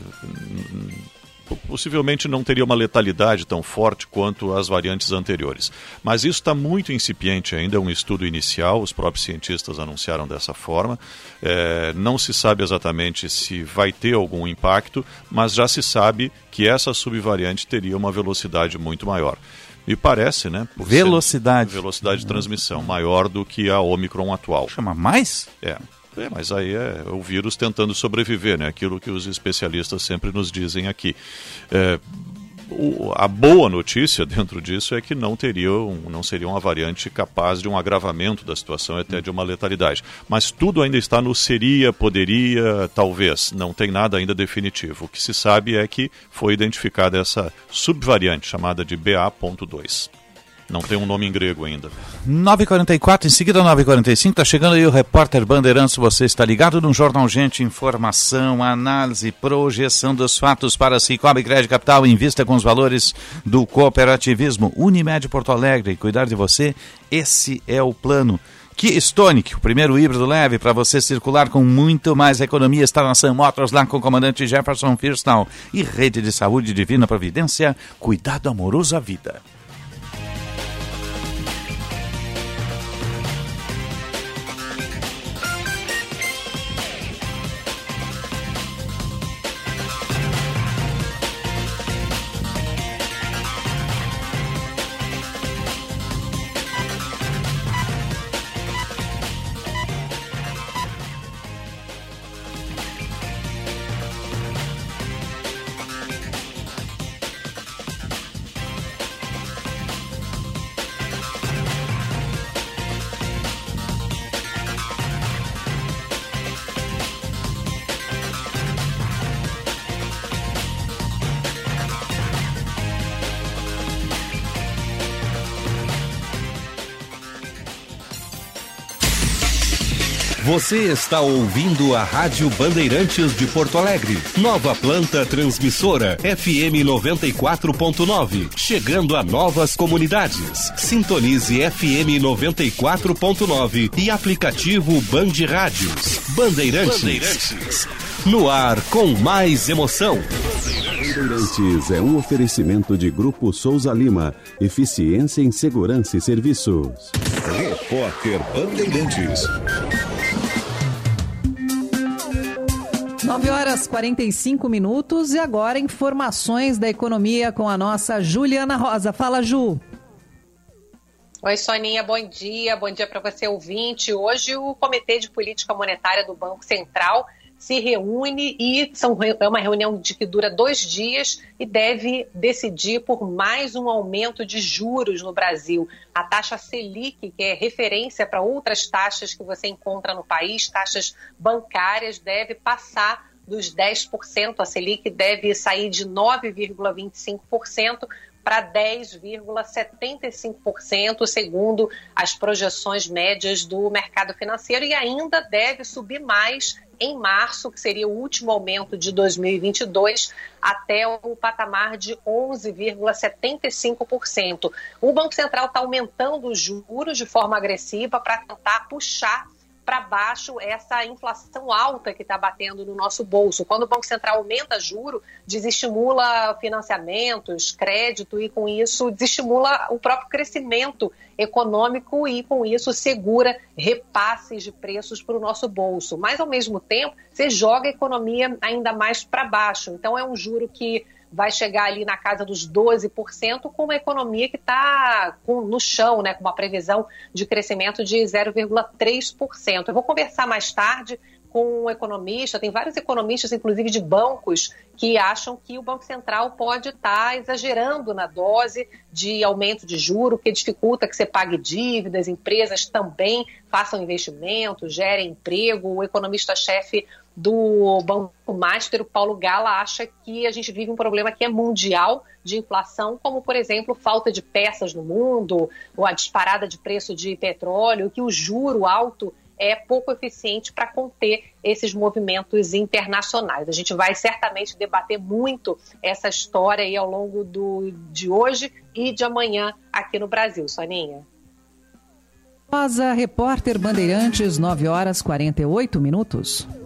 possivelmente não teria uma letalidade tão forte quanto as variantes anteriores. Mas isso está muito incipiente ainda, é um estudo inicial, os próprios cientistas anunciaram dessa forma. É, não se sabe exatamente se vai ter algum impacto, mas já se sabe que essa subvariante teria uma velocidade muito maior. Me parece, né? velocidade. Velocidade de transmissão maior do que a Omicron atual. Chama mais? É. É, mas aí é o vírus tentando sobreviver, né? Aquilo que os especialistas sempre nos dizem aqui. É, o, a boa notícia dentro disso é que não teriam, não seria uma variante capaz de um agravamento da situação até de uma letalidade. Mas tudo ainda está no seria, poderia, talvez. Não tem nada ainda definitivo. O que se sabe é que foi identificada essa subvariante chamada de BA.2. Não tem um nome em grego ainda. 9h44, em seguida 9h45, está chegando aí o repórter Bandeirantes. Você está ligado no Jornal Gente, informação, análise, projeção dos fatos para Cicobi Crédito Capital. Invista com os valores do cooperativismo Unimed Porto Alegre. Cuidar de você, esse é o plano. Kia Stonic, o primeiro híbrido leve para você circular com muito mais economia, está na Sam Motors, lá com o comandante Jefferson Firstal. E Rede de Saúde Divina Providência, cuidado amoroso à vida. Você está ouvindo a Rádio Bandeirantes de Porto Alegre. Nova planta transmissora FM 94.9. Chegando a novas comunidades. Sintonize FM 94.9 e aplicativo Band Rádios. Bandeirantes. Bandeirantes. No ar com mais emoção. Bandeirantes é um oferecimento de Grupo Souza Lima. Eficiência em Segurança e Serviços. Repórter Bandeirantes. 9 horas 45 minutos e agora informações da economia com a nossa Juliana Rosa. Fala, Ju. Oi, Soninha, bom dia. Bom dia para você, ouvinte. Hoje o Comitê de Política Monetária do Banco Central se reúne e são, é uma reunião de que dura dois dias e deve decidir por mais um aumento de juros no Brasil. A taxa Selic, que é referência para outras taxas que você encontra no país, taxas bancárias, deve passar dos 10%. A Selic deve sair de 9,25% para 10,75%, segundo as projeções médias do mercado financeiro, e ainda deve subir mais em março, que seria o último aumento de 2022, até o patamar de 11,75%. O Banco Central está aumentando os juros de forma agressiva para tentar puxar para baixo essa inflação alta que está batendo no nosso bolso. Quando o Banco Central aumenta juro, desestimula financiamentos, crédito e com isso desestimula o próprio crescimento econômico e com isso segura repasses de preços para o nosso bolso. Mas ao mesmo tempo, você joga a economia ainda mais para baixo. Então é um juro que vai chegar ali na casa dos 12%, com uma economia que está no chão, né, com uma previsão de crescimento de 0,3%. Eu vou conversar mais tarde com um economista, tem vários economistas, inclusive de bancos, que acham que o Banco Central pode estar tá exagerando na dose de aumento de juro, que dificulta que você pague dívidas, empresas também façam investimentos, gerem emprego. O economista-chefe do Banco Master, o Paulo Gala, acha que a gente vive um problema que é mundial de inflação, como, por exemplo, falta de peças no mundo, ou a disparada de preço de petróleo, que o juro alto é pouco eficiente para conter esses movimentos internacionais. A gente vai certamente debater muito essa história aí ao longo do, de hoje e de amanhã aqui no Brasil. Soninha. Rosa, repórter Bandeirantes, 9 horas 48 minutos.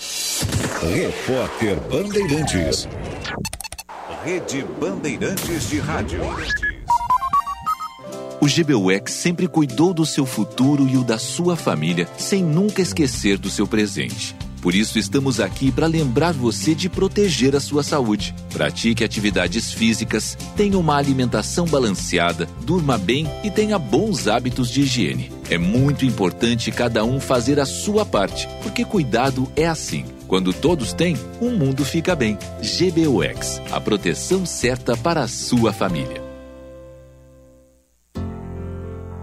Repórter Bandeirantes. Rede Bandeirantes de Rádio. O GBUX sempre cuidou do seu futuro e o da sua família, sem nunca esquecer do seu presente. Por isso, estamos aqui para lembrar você de proteger a sua saúde. Pratique atividades físicas, tenha uma alimentação balanceada, durma bem e tenha bons hábitos de higiene. É muito importante cada um fazer a sua parte, porque cuidado é assim. Quando todos têm, o um mundo fica bem. GBUX a proteção certa para a sua família.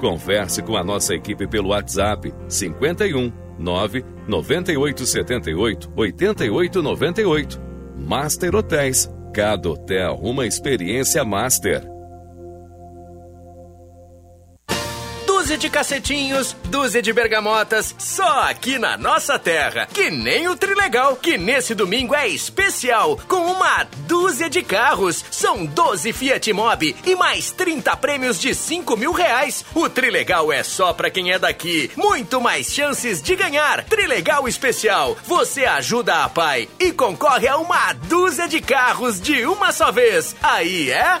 Converse com a nossa equipe pelo WhatsApp 51 9 98 78 88 98. Master Hotéis. Cada hotel uma experiência master. Dúzia de cacetinhos, dúzia de bergamotas, só aqui na nossa terra. Que nem o Trilegal, que nesse domingo é especial, com uma dúzia de carros. São 12 Fiat Mobi e mais 30 prêmios de 5 mil reais. O Trilegal é só pra quem é daqui. Muito mais chances de ganhar. Trilegal Especial. Você ajuda a pai e concorre a uma dúzia de carros de uma só vez. Aí é?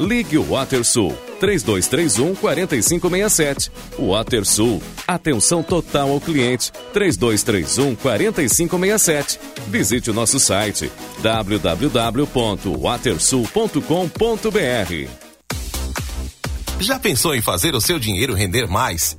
Ligue o WaterSul 3231 4567. WaterSul. Atenção total ao cliente 3231 4567. Visite o nosso site www.watersul.com.br. Já pensou em fazer o seu dinheiro render mais?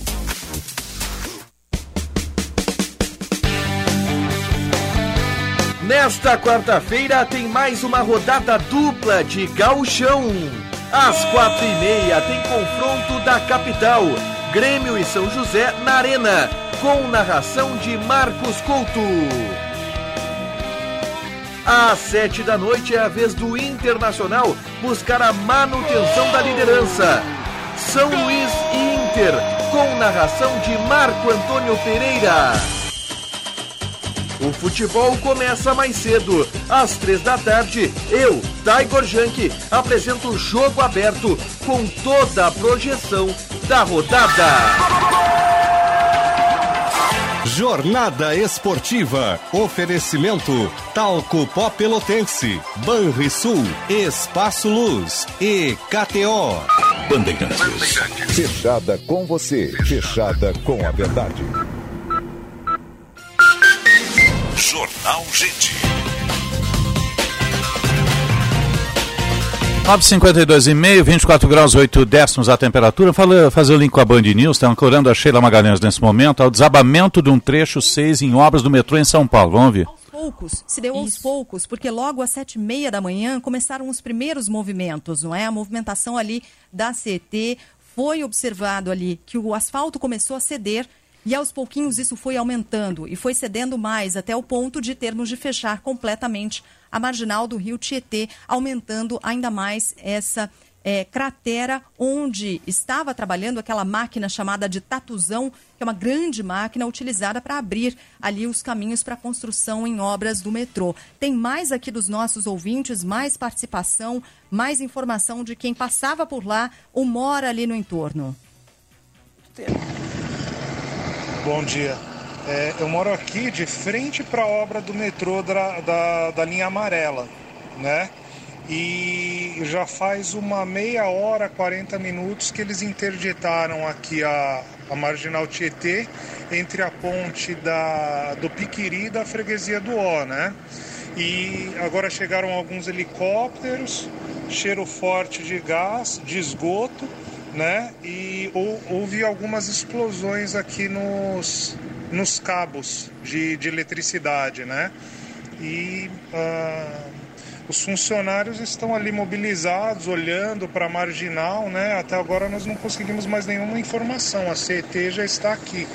Nesta quarta-feira tem mais uma rodada dupla de gauchão. Às quatro e meia tem confronto da capital, Grêmio e São José na Arena, com narração de Marcos Couto. Às sete da noite é a vez do Internacional buscar a manutenção da liderança. São Luís e Inter, com narração de Marco Antônio Pereira. O futebol começa mais cedo. Às três da tarde, eu, Taigor Jank, apresento o jogo aberto com toda a projeção da rodada. Jornada Esportiva. Oferecimento Talco Pó Pelotense, Banrisul, Espaço Luz e KTO. Bandeirantes. Fechada com você, fechada com a verdade. Jornal Gente. 952,5, 24 graus 8 décimos a temperatura. Fala, fazer o link com a Band News, está ancorando a Sheila Magalhães nesse momento, ao desabamento de um trecho 6 em obras do metrô em São Paulo. Vamos ver. poucos, se deu aos poucos, porque logo às sete e meia da manhã começaram os primeiros movimentos, não é? A movimentação ali da CT foi observado ali que o asfalto começou a ceder e aos pouquinhos isso foi aumentando e foi cedendo mais até o ponto de termos de fechar completamente a marginal do rio Tietê, aumentando ainda mais essa é, cratera onde estava trabalhando aquela máquina chamada de tatuzão, que é uma grande máquina utilizada para abrir ali os caminhos para construção em obras do metrô. Tem mais aqui dos nossos ouvintes, mais participação, mais informação de quem passava por lá ou mora ali no entorno. Bom dia. É, eu moro aqui de frente para a obra do metrô da, da, da linha amarela, né? E já faz uma meia hora, 40 minutos que eles interditaram aqui a, a Marginal Tietê entre a ponte da, do Piquiri e da freguesia do Ó, né? E agora chegaram alguns helicópteros, cheiro forte de gás, de esgoto, né? E ou, houve algumas explosões aqui nos, nos cabos de, de eletricidade, né? E ah, os funcionários estão ali mobilizados, olhando para a marginal, né? Até agora nós não conseguimos mais nenhuma informação. A CET já está aqui.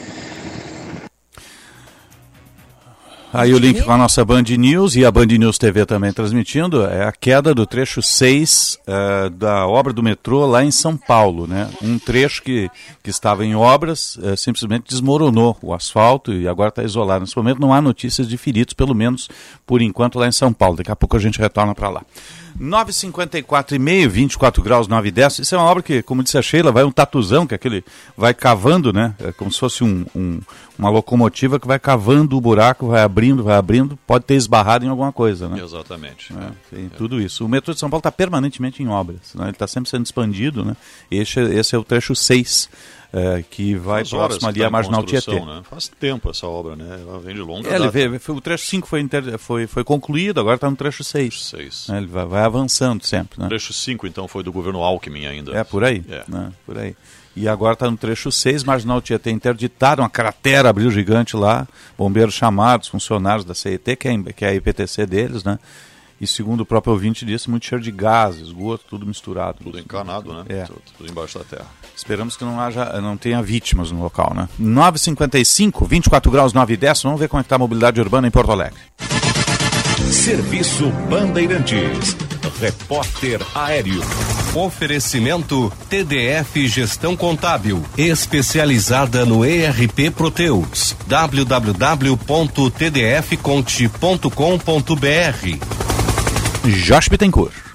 Aí o link com a nossa Band News e a Band News TV também transmitindo é a queda do trecho 6 uh, eh, da obra do metrô lá em São Paulo. Né? Um trecho que, que estava em obras uh, simplesmente desmoronou o asfalto e agora está isolado. Nesse momento não há notícias de feridos, pelo menos por enquanto lá em São Paulo. Daqui a pouco a gente retorna para lá. 9,54,5, 24 graus, 9 e 10. Isso é uma obra que, como disse a Sheila, vai um tatuzão, que é aquele vai cavando, né? É como se fosse um, um, uma locomotiva que vai cavando o buraco, vai abrindo, vai abrindo, pode ter esbarrado em alguma coisa, né? Exatamente. É, tem é. tudo isso. O metrô de São Paulo está permanentemente em obras, né? ele está sempre sendo expandido, né? Esse, esse é o trecho 6 é, que vai As próximo ali à Marginal Tietê. Né? Faz tempo essa obra, né? Ela vem de longa é, ele o trecho 5 foi, inter, foi, foi concluído, agora está no trecho 6. 6. É, ele vai, vai, avançando sempre. Né? O trecho 5, então, foi do governo Alckmin ainda. É, por aí. É. Né? Por aí. E agora está no trecho 6, Marginal Tietê interditado, uma cratera abriu gigante lá, bombeiros chamados, funcionários da CET, que é, que é a IPTC deles, né? E segundo o próprio ouvinte disse, muito cheiro de gás, esgoto, tudo misturado. Tudo encanado, né? É. Tudo, tudo, embaixo da terra. Esperamos que não haja, não tenha vítimas no local, né? 9h55, 24 graus 9 e 10, vamos ver como é está a mobilidade urbana em Porto Alegre. Serviço Bandeirantes. Repórter Aéreo. Oferecimento TDF Gestão Contábil, especializada no ERP Proteus. www.tdfconte.com.br. Josh Bittencourt.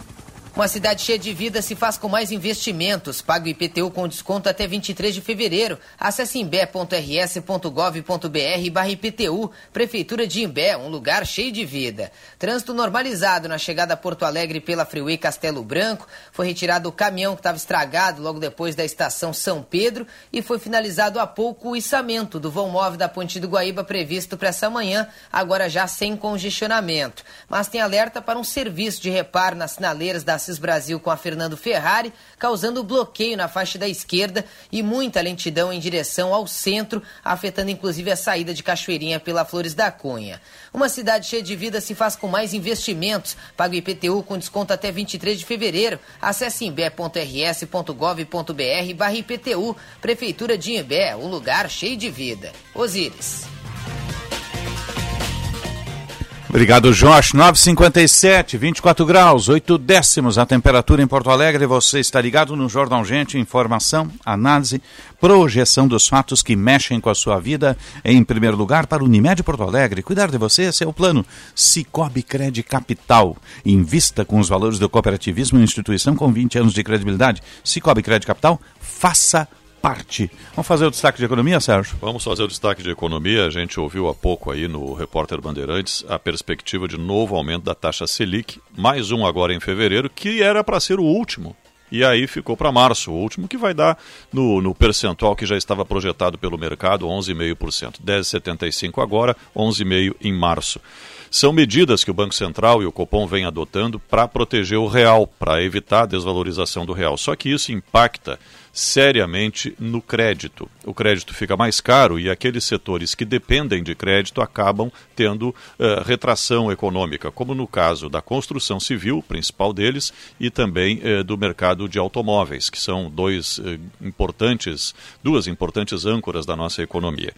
Uma cidade cheia de vida se faz com mais investimentos. Pague o IPTU com desconto até 23 de fevereiro. Acesse imbé.rs.gov.br barra IPTU. Prefeitura de Imbé, um lugar cheio de vida. Trânsito normalizado na chegada a Porto Alegre pela Freeway Castelo Branco. Foi retirado o caminhão que estava estragado logo depois da estação São Pedro e foi finalizado há pouco o içamento do vão móvel da Ponte do Guaíba previsto para essa manhã, agora já sem congestionamento. Mas tem alerta para um serviço de reparo nas sinaleiras da Assis Brasil com a Fernando Ferrari, causando bloqueio na faixa da esquerda e muita lentidão em direção ao centro, afetando inclusive a saída de Cachoeirinha pela Flores da Cunha. Uma cidade cheia de vida se faz com mais investimentos. Paga o IPTU com desconto até 23 de fevereiro. Acesse imbé.rs.gov.br barra IPTU. Prefeitura de Imbé, um lugar cheio de vida. Osíris. Obrigado, Josh. 957, 24 graus, 8 décimos a temperatura em Porto Alegre. Você está ligado no Jornal Gente, informação, análise, projeção dos fatos que mexem com a sua vida. Em primeiro lugar, para o Unimed Porto Alegre. Cuidar de você, esse é o plano Cicobi Cred Capital. Invista com os valores do cooperativismo em instituição com 20 anos de credibilidade. Cicobi Cred Capital, faça parte. Vamos fazer o destaque de economia, Sérgio? Vamos fazer o destaque de economia. A gente ouviu há pouco aí no repórter Bandeirantes a perspectiva de novo aumento da taxa Selic, mais um agora em fevereiro, que era para ser o último. E aí ficou para março, o último, que vai dar no, no percentual que já estava projetado pelo mercado, 11,5%. 10,75% agora, 11,5% em março. São medidas que o Banco Central e o Copom vêm adotando para proteger o real, para evitar a desvalorização do real. Só que isso impacta seriamente no crédito. O crédito fica mais caro e aqueles setores que dependem de crédito acabam tendo uh, retração econômica, como no caso da construção civil, principal deles, e também uh, do mercado de automóveis, que são dois uh, importantes, duas importantes âncoras da nossa economia.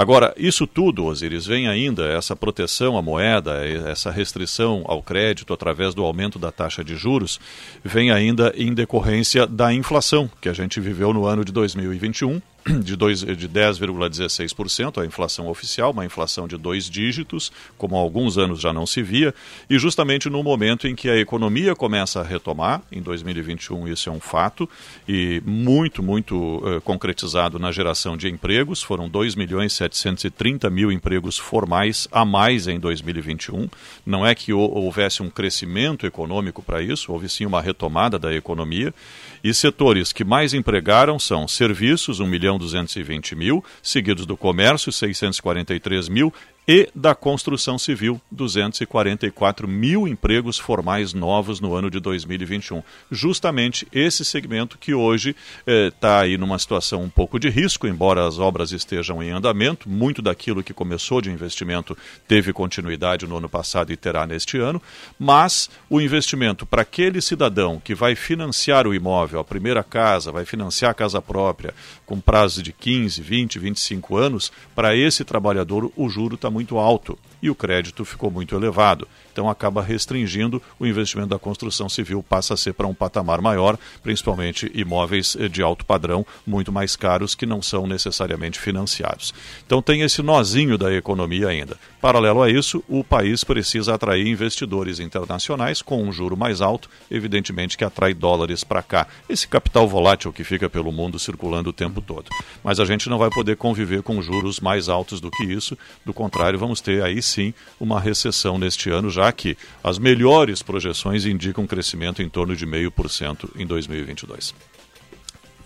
Agora, isso tudo, Osiris, vem ainda essa proteção à moeda, essa restrição ao crédito através do aumento da taxa de juros, vem ainda em decorrência da inflação que a gente viveu no ano de 2021 [CLEARS THROAT] de, de 10,16%, a inflação oficial, uma inflação de dois dígitos, como há alguns anos já não se via, e justamente no momento em que a economia começa a retomar, em 2021 isso é um fato, e muito, muito uh, concretizado na geração de empregos, foram 2 milhões 730 mil empregos formais a mais em 2021, não é que houvesse um crescimento econômico para isso, houve sim uma retomada da economia, e setores que mais empregaram são serviços, 1 milhão 220 mil, seguidos do comércio, 643 mil, e da construção civil, 244 mil empregos formais novos no ano de 2021. Justamente esse segmento que hoje está eh, aí numa situação um pouco de risco, embora as obras estejam em andamento, muito daquilo que começou de investimento teve continuidade no ano passado e terá neste ano, mas o investimento para aquele cidadão que vai financiar o imóvel, a primeira casa, vai financiar a casa própria, com prazo de 15, 20, 25 anos, para esse trabalhador o juro está muito alto e o crédito ficou muito elevado. Então acaba restringindo o investimento da construção civil, passa a ser para um patamar maior, principalmente imóveis eh, de alto padrão, muito mais caros, que não são necessariamente financiados. Então tem esse nozinho da economia ainda. Paralelo a isso, o país precisa atrair investidores internacionais com um juro mais alto, evidentemente que atrai dólares para cá. Esse capital volátil que fica pelo mundo circulando o tempo todo. Mas a gente não vai poder conviver com juros mais altos do que isso, do contrário, vamos ter aí sim uma recessão neste ano, já que as melhores projeções indicam um crescimento em torno de 0,5% em 2022.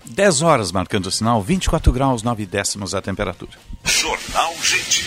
10 horas marcando o sinal, 24 graus, 9 décimos a temperatura. Jornal Gente.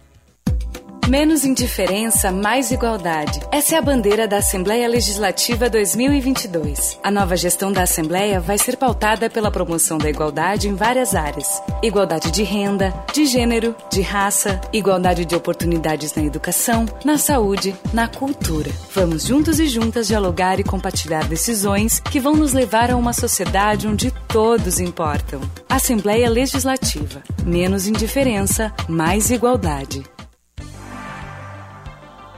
Menos indiferença, mais igualdade. Essa é a bandeira da Assembleia Legislativa 2022. A nova gestão da Assembleia vai ser pautada pela promoção da igualdade em várias áreas: igualdade de renda, de gênero, de raça, igualdade de oportunidades na educação, na saúde, na cultura. Vamos juntos e juntas dialogar e compartilhar decisões que vão nos levar a uma sociedade onde todos importam. Assembleia Legislativa. Menos indiferença, mais igualdade.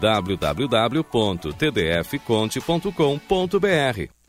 www.tdfconte.com.br.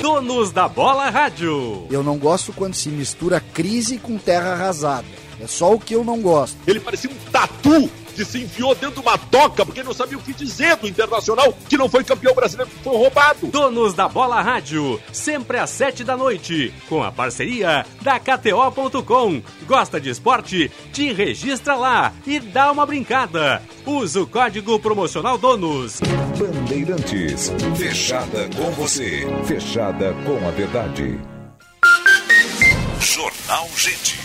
Donos da Bola Rádio. Eu não gosto quando se mistura crise com terra arrasada. É só o que eu não gosto. Ele parecia um tatu que se enfiou dentro de uma toca porque não sabia o que dizer do Internacional, que não foi campeão brasileiro, que foi roubado. Donos da Bola Rádio, sempre às sete da noite, com a parceria da KTO.com. Gosta de esporte? Te registra lá e dá uma brincada. Usa o código promocional DONOS. Bandeirantes, fechada com você, fechada com a verdade. Jornal Gente.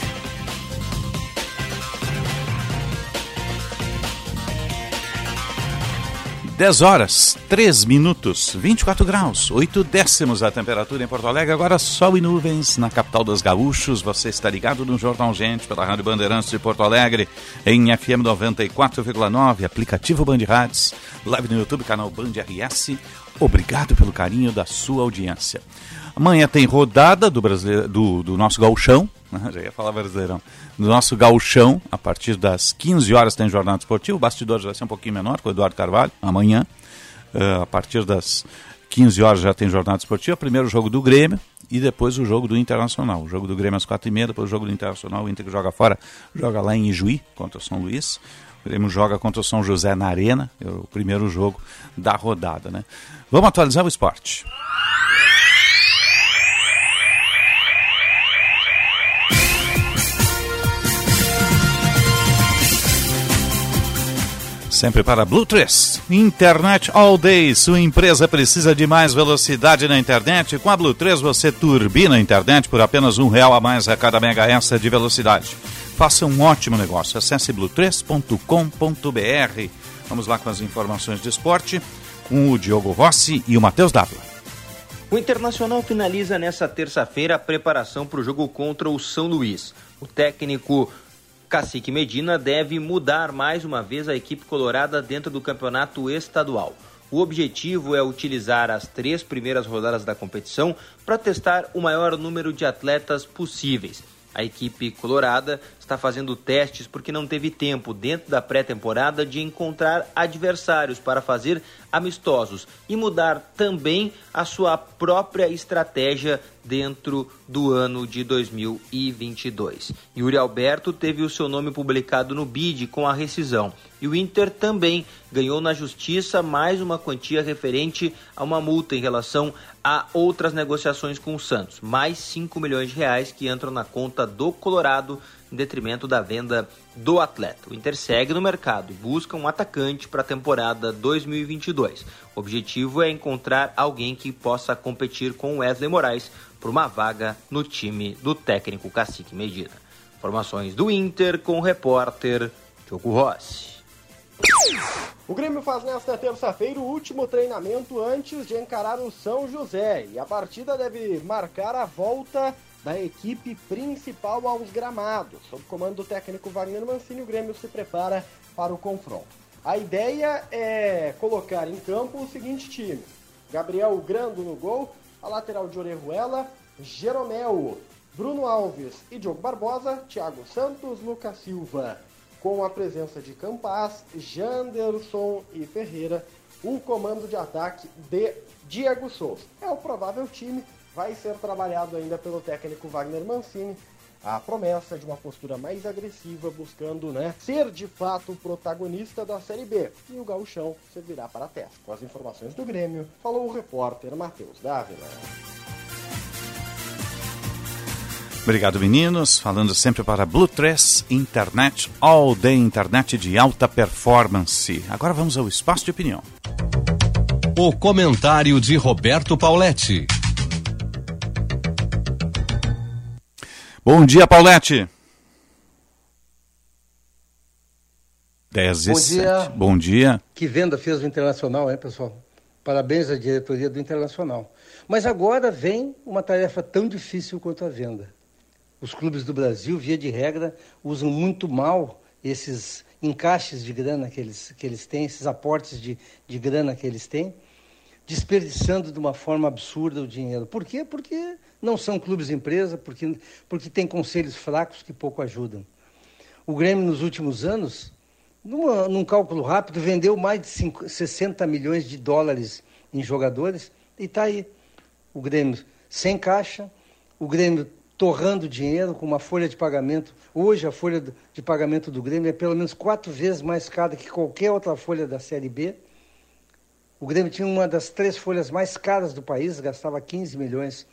10 horas, 3 minutos, 24 graus, 8 décimos a temperatura em Porto Alegre. Agora sol e nuvens na capital dos gaúchos. Você está ligado no Jornal Gente pela Rádio Bandeirantes de Porto Alegre em FM 94,9, aplicativo Band Rádios, live no YouTube, canal Band RS. Obrigado pelo carinho da sua audiência. Amanhã tem rodada do, brasileiro, do, do nosso gauchão? [LAUGHS] já ia falar brasileirão, do nosso gauchão, a partir das 15 horas tem jornada esportiva, o bastidor vai ser um pouquinho menor com o Eduardo Carvalho, amanhã, uh, a partir das 15 horas já tem jornada esportiva, primeiro jogo do Grêmio e depois o jogo do Internacional. O jogo do Grêmio às 4h30, depois o jogo do Internacional, o Inter que joga fora, joga lá em Ijuí, contra o São Luís. O Grêmio joga contra o São José na Arena, é o primeiro jogo da rodada. Né? Vamos atualizar o esporte. Sempre para Blue 3. Internet All Day. Sua empresa precisa de mais velocidade na internet. Com a Blue 3 você turbina a internet por apenas um real a mais a cada mega extra de velocidade. Faça um ótimo negócio. Acesse blue3.com.br. Vamos lá com as informações de esporte com o Diogo Rossi e o Matheus Dávila. O Internacional finaliza nesta terça-feira a preparação para o jogo contra o São Luís. O técnico Cacique Medina deve mudar mais uma vez a equipe colorada dentro do campeonato estadual. O objetivo é utilizar as três primeiras rodadas da competição para testar o maior número de atletas possíveis. A equipe colorada está fazendo testes porque não teve tempo dentro da pré-temporada de encontrar adversários para fazer amistosos e mudar também a sua própria estratégia dentro do ano de 2022. Yuri Alberto teve o seu nome publicado no BID com a rescisão. E o Inter também ganhou na justiça mais uma quantia referente a uma multa em relação a outras negociações com o Santos. Mais 5 milhões de reais que entram na conta do Colorado em detrimento da venda do atleta. O Inter segue no mercado e busca um atacante para a temporada 2022. O objetivo é encontrar alguém que possa competir com Wesley Moraes por uma vaga no time do técnico Cacique Medina. Informações do Inter com o repórter Diogo Rossi. O Grêmio faz nesta terça-feira o último treinamento antes de encarar o São José e a partida deve marcar a volta da equipe principal aos gramados. Sob comando do técnico Wagner Mancini, o Grêmio se prepara para o confronto. A ideia é colocar em campo o seguinte time: Gabriel Grando no gol, a lateral de Orejuela, Jeromel, Bruno Alves e Diogo Barbosa, Thiago Santos, Lucas Silva. Com a presença de Campas, Janderson e Ferreira, o comando de ataque de Diego Souza. É o provável time vai ser trabalhado ainda pelo técnico Wagner Mancini. A promessa de uma postura mais agressiva, buscando né, ser de fato o protagonista da Série B. E o gauchão servirá para teste. Com as informações do Grêmio, falou o repórter Matheus Dávila. Obrigado, meninos. Falando sempre para Blue 3 Internet, All Day Internet de alta performance. Agora vamos ao espaço de opinião. O comentário de Roberto Pauletti. Bom dia, Paulette. 10 Bom dia. Bom dia. Que venda fez o Internacional, hein, pessoal? Parabéns à diretoria do Internacional. Mas agora vem uma tarefa tão difícil quanto a venda. Os clubes do Brasil, via de regra, usam muito mal esses encaixes de grana que eles, que eles têm, esses aportes de, de grana que eles têm, desperdiçando de uma forma absurda o dinheiro. Por quê? Porque não são clubes empresa, porque, porque tem conselhos fracos que pouco ajudam. O Grêmio, nos últimos anos, numa, num cálculo rápido, vendeu mais de 5, 60 milhões de dólares em jogadores e está aí. O Grêmio sem caixa, o Grêmio torrando dinheiro com uma folha de pagamento. Hoje, a folha de pagamento do Grêmio é pelo menos quatro vezes mais cara que qualquer outra folha da Série B. O Grêmio tinha uma das três folhas mais caras do país, gastava 15 milhões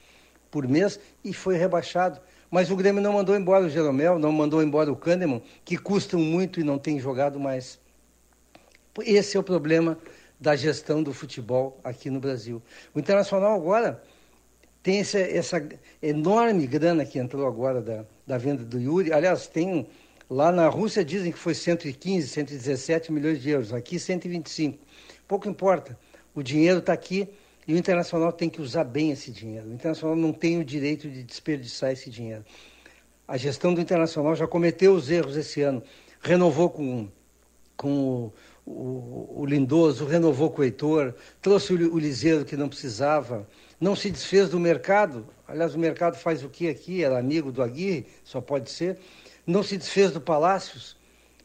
por mês e foi rebaixado. Mas o Grêmio não mandou embora o Jeromel, não mandou embora o Kahneman, que custam muito e não tem jogado mais. Esse é o problema da gestão do futebol aqui no Brasil. O Internacional agora tem essa, essa enorme grana que entrou agora da, da venda do Yuri. Aliás, tem lá na Rússia dizem que foi 115, 117 milhões de euros, aqui 125. Pouco importa. O dinheiro está aqui e o Internacional tem que usar bem esse dinheiro. O Internacional não tem o direito de desperdiçar esse dinheiro. A gestão do Internacional já cometeu os erros esse ano. Renovou com, com o, o, o Lindoso, renovou com o Heitor, trouxe o, o Liseiro que não precisava, não se desfez do mercado. Aliás, o mercado faz o que aqui? Era amigo do Aguirre, só pode ser. Não se desfez do Palácios.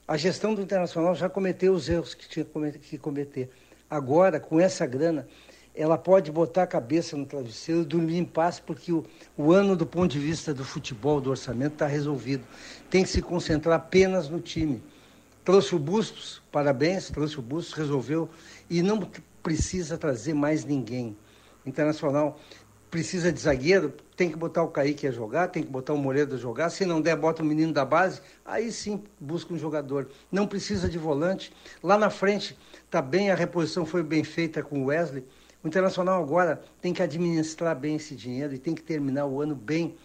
A gestão do Internacional já cometeu os erros que tinha que cometer. Agora, com essa grana, ela pode botar a cabeça no travesseiro e dormir em paz, porque o, o ano, do ponto de vista do futebol, do orçamento, está resolvido. Tem que se concentrar apenas no time. Trouxe o Bustos, parabéns, trouxe o Bustos, resolveu, e não precisa trazer mais ninguém. Internacional precisa de zagueiro, tem que botar o Kaique a jogar, tem que botar o Moreira a jogar. Se não der, bota o menino da base. Aí sim busca um jogador. Não precisa de volante. Lá na frente está bem, a reposição foi bem feita com o Wesley. O Internacional agora tem que administrar bem esse dinheiro e tem que terminar o ano bem.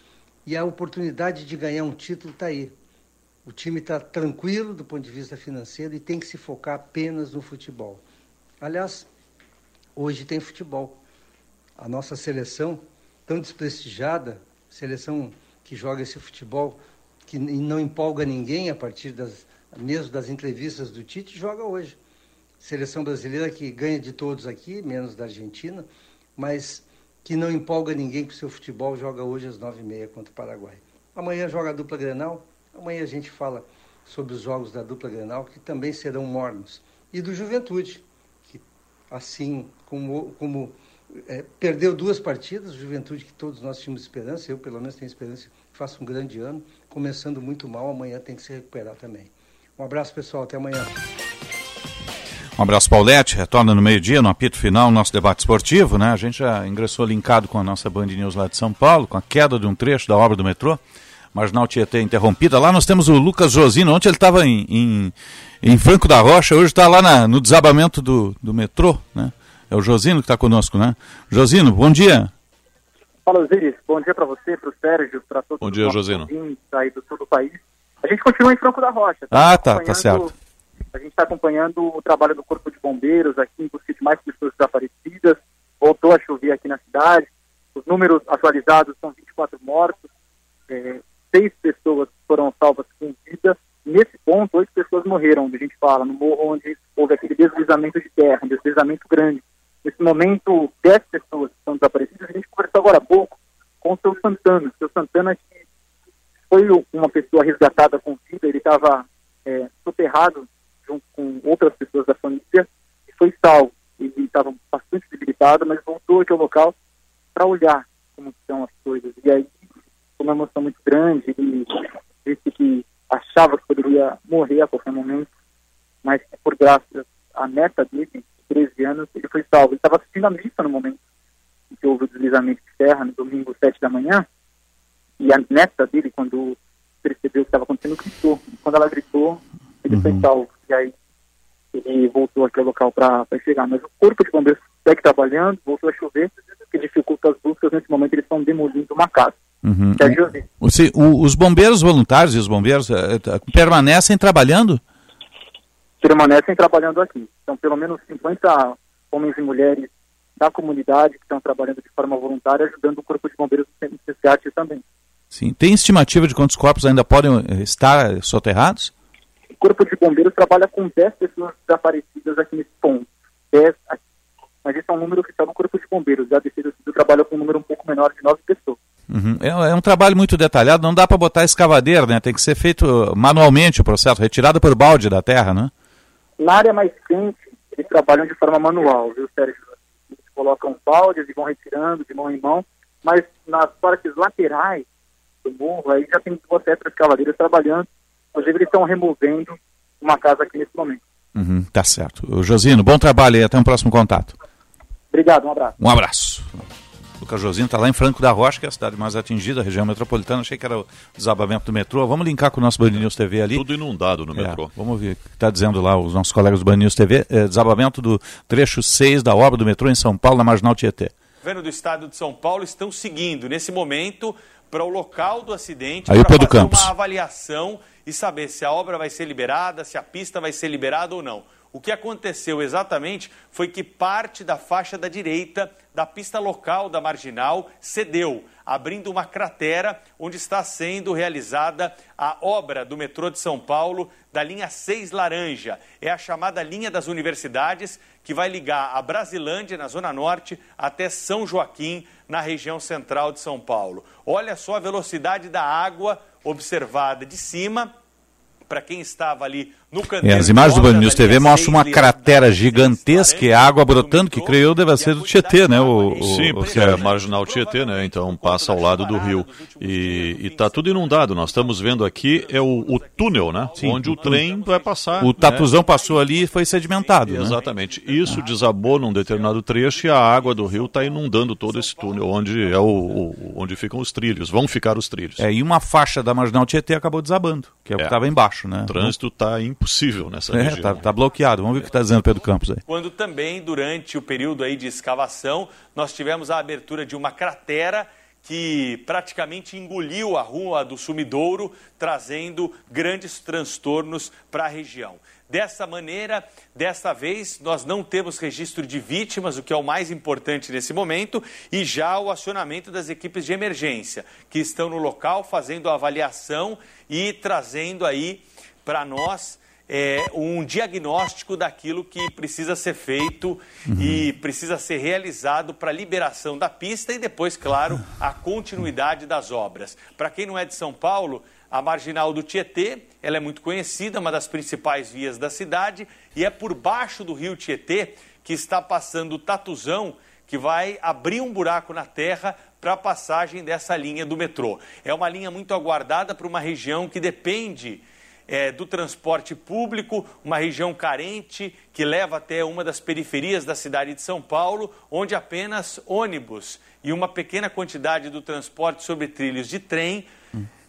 E a oportunidade de ganhar um título está aí. O time está tranquilo do ponto de vista financeiro e tem que se focar apenas no futebol. Aliás, hoje tem futebol a nossa seleção tão desprestigiada, seleção que joga esse futebol que não empolga ninguém a partir das mesmo das entrevistas do Tite, joga hoje. Seleção brasileira que ganha de todos aqui, menos da Argentina, mas que não empolga ninguém com o seu futebol, joga hoje às nove e meia contra o Paraguai. Amanhã joga a dupla Grenal, amanhã a gente fala sobre os jogos da dupla Grenal, que também serão mornos. E do Juventude, que assim como, como é, perdeu duas partidas, Juventude que todos nós tínhamos esperança, eu pelo menos tenho esperança que faça um grande ano, começando muito mal, amanhã tem que se recuperar também. Um abraço pessoal, até amanhã. Um abraço, Paulette. Retorna no meio-dia, no apito final, nosso debate esportivo. Né? A gente já ingressou linkado com a nossa Band News lá de São Paulo, com a queda de um trecho da obra do metrô. Marginal Tietê interrompida. Lá nós temos o Lucas Josino. Ontem ele estava em, em, em, Franco da Rocha, hoje está lá na, no desabamento do, do metrô. Né? É o Josino que está conosco, né? Josino, bom dia. Fala, Osiris. Bom dia para você, para o Sérgio, para todos bom dia, os Josino. aí do sul do país. A gente continua em Franco da Rocha. Tá ah, tá, tá certo. A gente está acompanhando o trabalho do Corpo de Bombeiros aqui em busca de mais pessoas desaparecidas. Voltou a chover aqui na cidade. Os números atualizados são 24 mortos. É, seis pessoas foram salvas com vida. Nesse ponto, oito pessoas morreram, onde a gente fala, no morro onde houve aquele deslizamento de terra, um deslizamento grande. Nesse momento, 10 pessoas estão desaparecidas. A gente conversou agora há pouco com o seu Santana. O seu Santana que foi uma pessoa resgatada com vida, ele estava é, soterrado junto com outras pessoas da família e foi salvo. Ele estava bastante debilitado, mas voltou aqui ao local para olhar como estão as coisas. E aí, com uma emoção muito grande, ele disse que achava que poderia morrer a qualquer momento, mas por graça a neta dele 13 anos, ele foi salvo. Ele estava assistindo a missa no momento em que houve o deslizamento de terra, no domingo, 7 da manhã, e a neta dele, quando percebeu o que estava acontecendo, gritou. Quando ela gritou, ele uhum. foi salvo. E aí ele voltou aqui ao local para chegar. Mas o corpo de bombeiros segue trabalhando, voltou a chover, que dificulta as buscas. Nesse momento, eles estão demolindo uma casa. Uhum. O, os bombeiros voluntários e os bombeiros uh, permanecem trabalhando? permanecem trabalhando aqui. São pelo menos 50 homens e mulheres da comunidade que estão trabalhando de forma voluntária, ajudando o Corpo de Bombeiros do CCAT também. Sim. Tem estimativa de quantos corpos ainda podem eh, estar soterrados? O Corpo de Bombeiros trabalha com 10 pessoas desaparecidas aqui nesse ponto. 10 aqui. Mas esse é um número oficial do Corpo de Bombeiros. A Defesa Civil trabalha com um número um pouco menor de 9 pessoas. Uhum. É, é, um trabalho muito detalhado, não dá para botar escavadeira, né? Tem que ser feito manualmente o processo, retirado por balde da terra, né? Na área mais quente, eles trabalham de forma manual, viu, Sérgio? Eles colocam baldes e vão retirando de mão em mão, mas nas partes laterais do morro, aí já tem duas essas cavaleiras trabalhando, inclusive eles estão removendo uma casa aqui nesse momento. Uhum, tá certo. Josino, bom trabalho e até um próximo contato. Obrigado, um abraço. Um abraço. Lucas Josino está lá em Franco da Rocha, que é a cidade mais atingida, a região metropolitana. Achei que era o desabamento do metrô. Vamos linkar com o nosso Band News TV ali. Tudo inundado no é, metrô. Vamos ver o que está dizendo lá os nossos colegas do Band News TV. É, desabamento do trecho 6 da obra do metrô em São Paulo, na Marginal Tietê. O governo do estado de São Paulo estão seguindo, nesse momento, para o local do acidente, para fazer uma avaliação e saber se a obra vai ser liberada, se a pista vai ser liberada ou não. O que aconteceu exatamente foi que parte da faixa da direita da pista local da marginal cedeu, abrindo uma cratera onde está sendo realizada a obra do metrô de São Paulo da linha 6 Laranja. É a chamada linha das universidades que vai ligar a Brasilândia, na Zona Norte, até São Joaquim, na região central de São Paulo. Olha só a velocidade da água observada de cima para quem estava ali. É, as imagens do Band News TV mostram uma cratera gigantesca e água brotando, que creio deva ser do Tietê, né? O, o Sim, porque é marginal Tietê, né? Então passa ao lado do rio. E está tudo inundado. Nós estamos vendo aqui é o, o túnel, né? Sim, Onde o, o trem vai passar. O tatuzão né? passou ali e foi sedimentado. Né? Exatamente. Isso desabou num determinado trecho e a água do rio está inundando todo esse túnel, onde, é o, onde ficam os trilhos. Vão ficar os trilhos. É, e uma faixa da marginal Tietê acabou desabando, que é o que estava embaixo, né? O trânsito está impossível nessa é, região. Tá, tá, bloqueado. Vamos ver o que está dizendo Pedro Campos aí. Quando também, durante o período aí de escavação, nós tivemos a abertura de uma cratera que praticamente engoliu a rua do Sumidouro, trazendo grandes transtornos para a região. Dessa maneira, desta vez, nós não temos registro de vítimas, o que é o mais importante nesse momento, e já o acionamento das equipes de emergência, que estão no local fazendo a avaliação e trazendo aí para nós é, um diagnóstico daquilo que precisa ser feito uhum. e precisa ser realizado para a liberação da pista e depois, claro, a continuidade das obras. Para quem não é de São Paulo, a marginal do Tietê, ela é muito conhecida, uma das principais vias da cidade, e é por baixo do rio Tietê que está passando o Tatuzão, que vai abrir um buraco na terra para a passagem dessa linha do metrô. É uma linha muito aguardada para uma região que depende é, do transporte público, uma região carente que leva até uma das periferias da cidade de São Paulo, onde apenas ônibus e uma pequena quantidade do transporte sobre trilhos de trem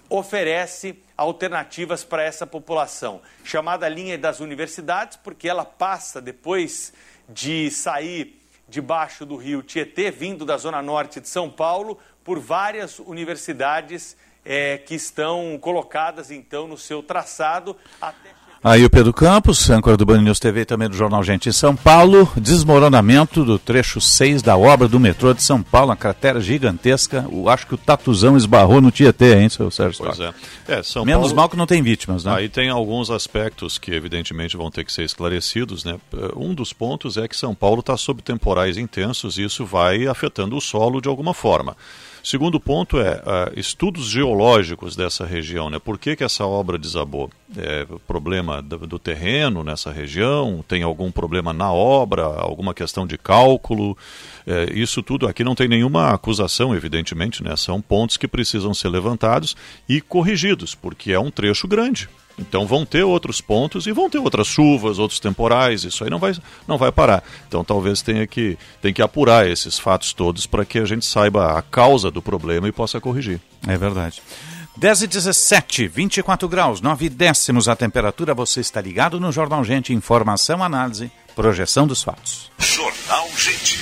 oferece alternativas para essa população. Chamada linha das universidades, porque ela passa depois de sair debaixo do rio Tietê, vindo da zona norte de São Paulo, por várias universidades é, que estão colocadas então no seu traçado até Aí o Pedro Campos, âncora do Band News TV também do Jornal Gente em São Paulo, desmoronamento do trecho 6 da obra do metrô de São Paulo, uma cratera gigantesca. Eu acho que o Tatuzão esbarrou no Tietê, hein, seu Sérgio? Pois é. é São Menos Paulo... mal que não tem vítimas, né? Aí tem alguns aspectos que evidentemente vão ter que ser esclarecidos, né? Um dos pontos é que São Paulo está sob temporais intensos e isso vai afetando o solo de alguma forma. Segundo ponto é uh, estudos geológicos dessa região, né? Por que, que essa obra desabou? É, problema do, do, terreno nessa região? Tem algum problema na obra? Alguma questão de cálculo? É, isso tudo aqui não tem nenhuma acusação, evidentemente, né? São pontos que precisam ser levantados e corrigidos, porque é um trecho grande. Então vão ter outros pontos e vão ter outras chuvas, outros temporais, isso aí não vai, não vai parar. Então talvez tenha que, tenha que apurar esses fatos todos para que a gente saiba a causa do problema e possa corrigir. É verdade. 10 e 17, 24 graus, 9 décimos a temperatura. Você está ligado no Jornal Gente. Informação, análise, projeção dos fatos. Jornal Gente.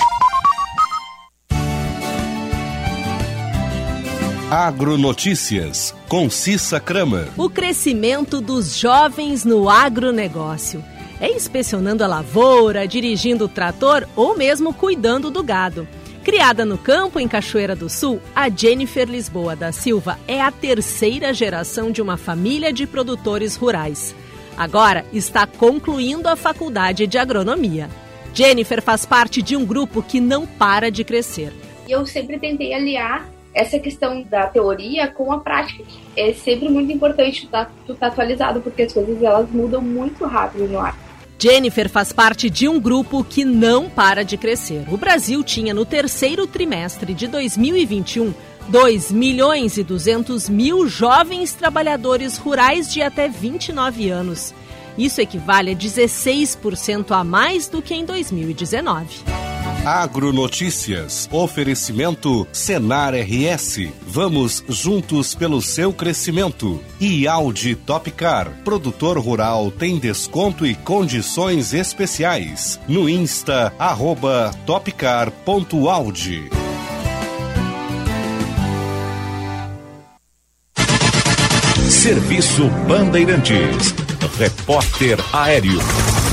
Agronotícias, com Cissa Kramer. O crescimento dos jovens no agronegócio. É inspecionando a lavoura, dirigindo o trator ou mesmo cuidando do gado. Criada no campo em Cachoeira do Sul, a Jennifer Lisboa da Silva é a terceira geração de uma família de produtores rurais. Agora está concluindo a faculdade de agronomia. Jennifer faz parte de um grupo que não para de crescer. Eu sempre tentei aliar essa questão da teoria com a prática. É sempre muito importante tu tá, tá atualizado, porque as coisas elas mudam muito rápido no ar. Jennifer faz parte de um grupo que não para de crescer. O Brasil tinha no terceiro trimestre de 2021 2 milhões e 200 mil jovens trabalhadores rurais de até 29 anos. Isso equivale a 16% a mais do que em 2019. Agronotícias. Oferecimento Senar RS. Vamos juntos pelo seu crescimento. E Audi Topcar. Produtor rural tem desconto e condições especiais. No Insta, arroba topcar.audi. Serviço Bandeirantes. Repórter Aéreo.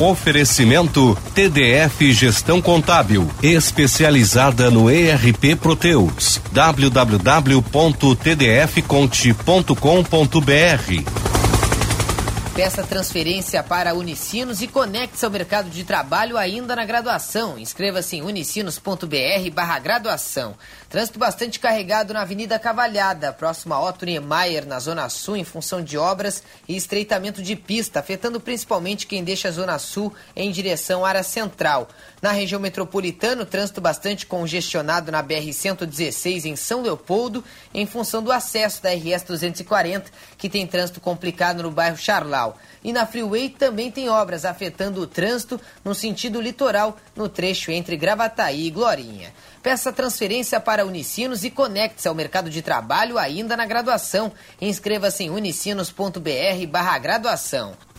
Oferecimento TDF Gestão Contábil, especializada no ERP Proteus. www.tdfconte.com.br Peça transferência para Unicinos e conecte-se ao mercado de trabalho ainda na graduação. Inscreva-se em unicinos.br barra graduação. Trânsito bastante carregado na Avenida Cavalhada, próximo a Otto Niemeyer, na Zona Sul, em função de obras e estreitamento de pista, afetando principalmente quem deixa a Zona Sul em direção à área central. Na região metropolitana, trânsito bastante congestionado na BR-116 em São Leopoldo, em função do acesso da RS-240, que tem trânsito complicado no bairro Charlau. E na Freeway também tem obras afetando o trânsito no sentido litoral, no trecho entre Gravataí e Glorinha. Peça transferência para Unicinos e conecte-se ao mercado de trabalho ainda na graduação. Inscreva-se em unicinos.br barra graduação.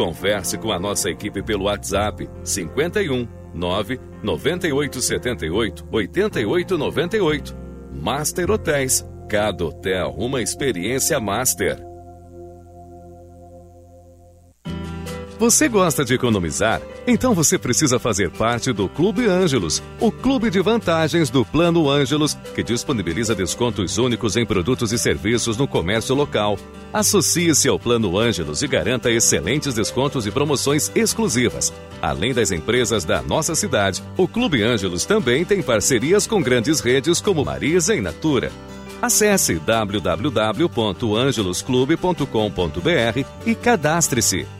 Converse com a nossa equipe pelo WhatsApp 51 9 98 78 88 98. Master Hotéis. Cada hotel uma experiência master. Você gosta de economizar? Então você precisa fazer parte do Clube Ângelos, o clube de vantagens do Plano Ângelos, que disponibiliza descontos únicos em produtos e serviços no comércio local. Associe-se ao Plano Ângelos e garanta excelentes descontos e promoções exclusivas. Além das empresas da nossa cidade, o Clube Ângelos também tem parcerias com grandes redes como Marisa e Natura. Acesse www.angelosclube.com.br e cadastre-se.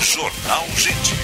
Jornal Gente.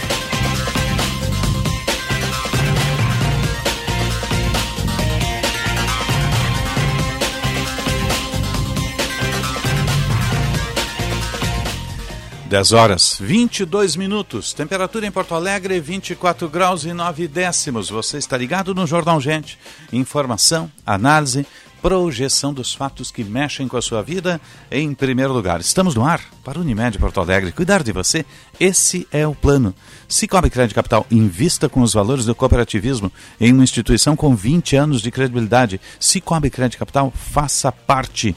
Dez horas 22 minutos. Temperatura em Porto Alegre 24 graus e 9 décimos. Você está ligado no Jornal Gente. Informação, análise, projeção dos fatos que mexem com a sua vida em primeiro lugar. Estamos no ar para Unimed Porto Alegre. Cuidar de você, esse é o plano. Cicobi Crédito Capital, invista com os valores do cooperativismo em uma instituição com 20 anos de credibilidade. Cicobi Crédito Capital, faça parte.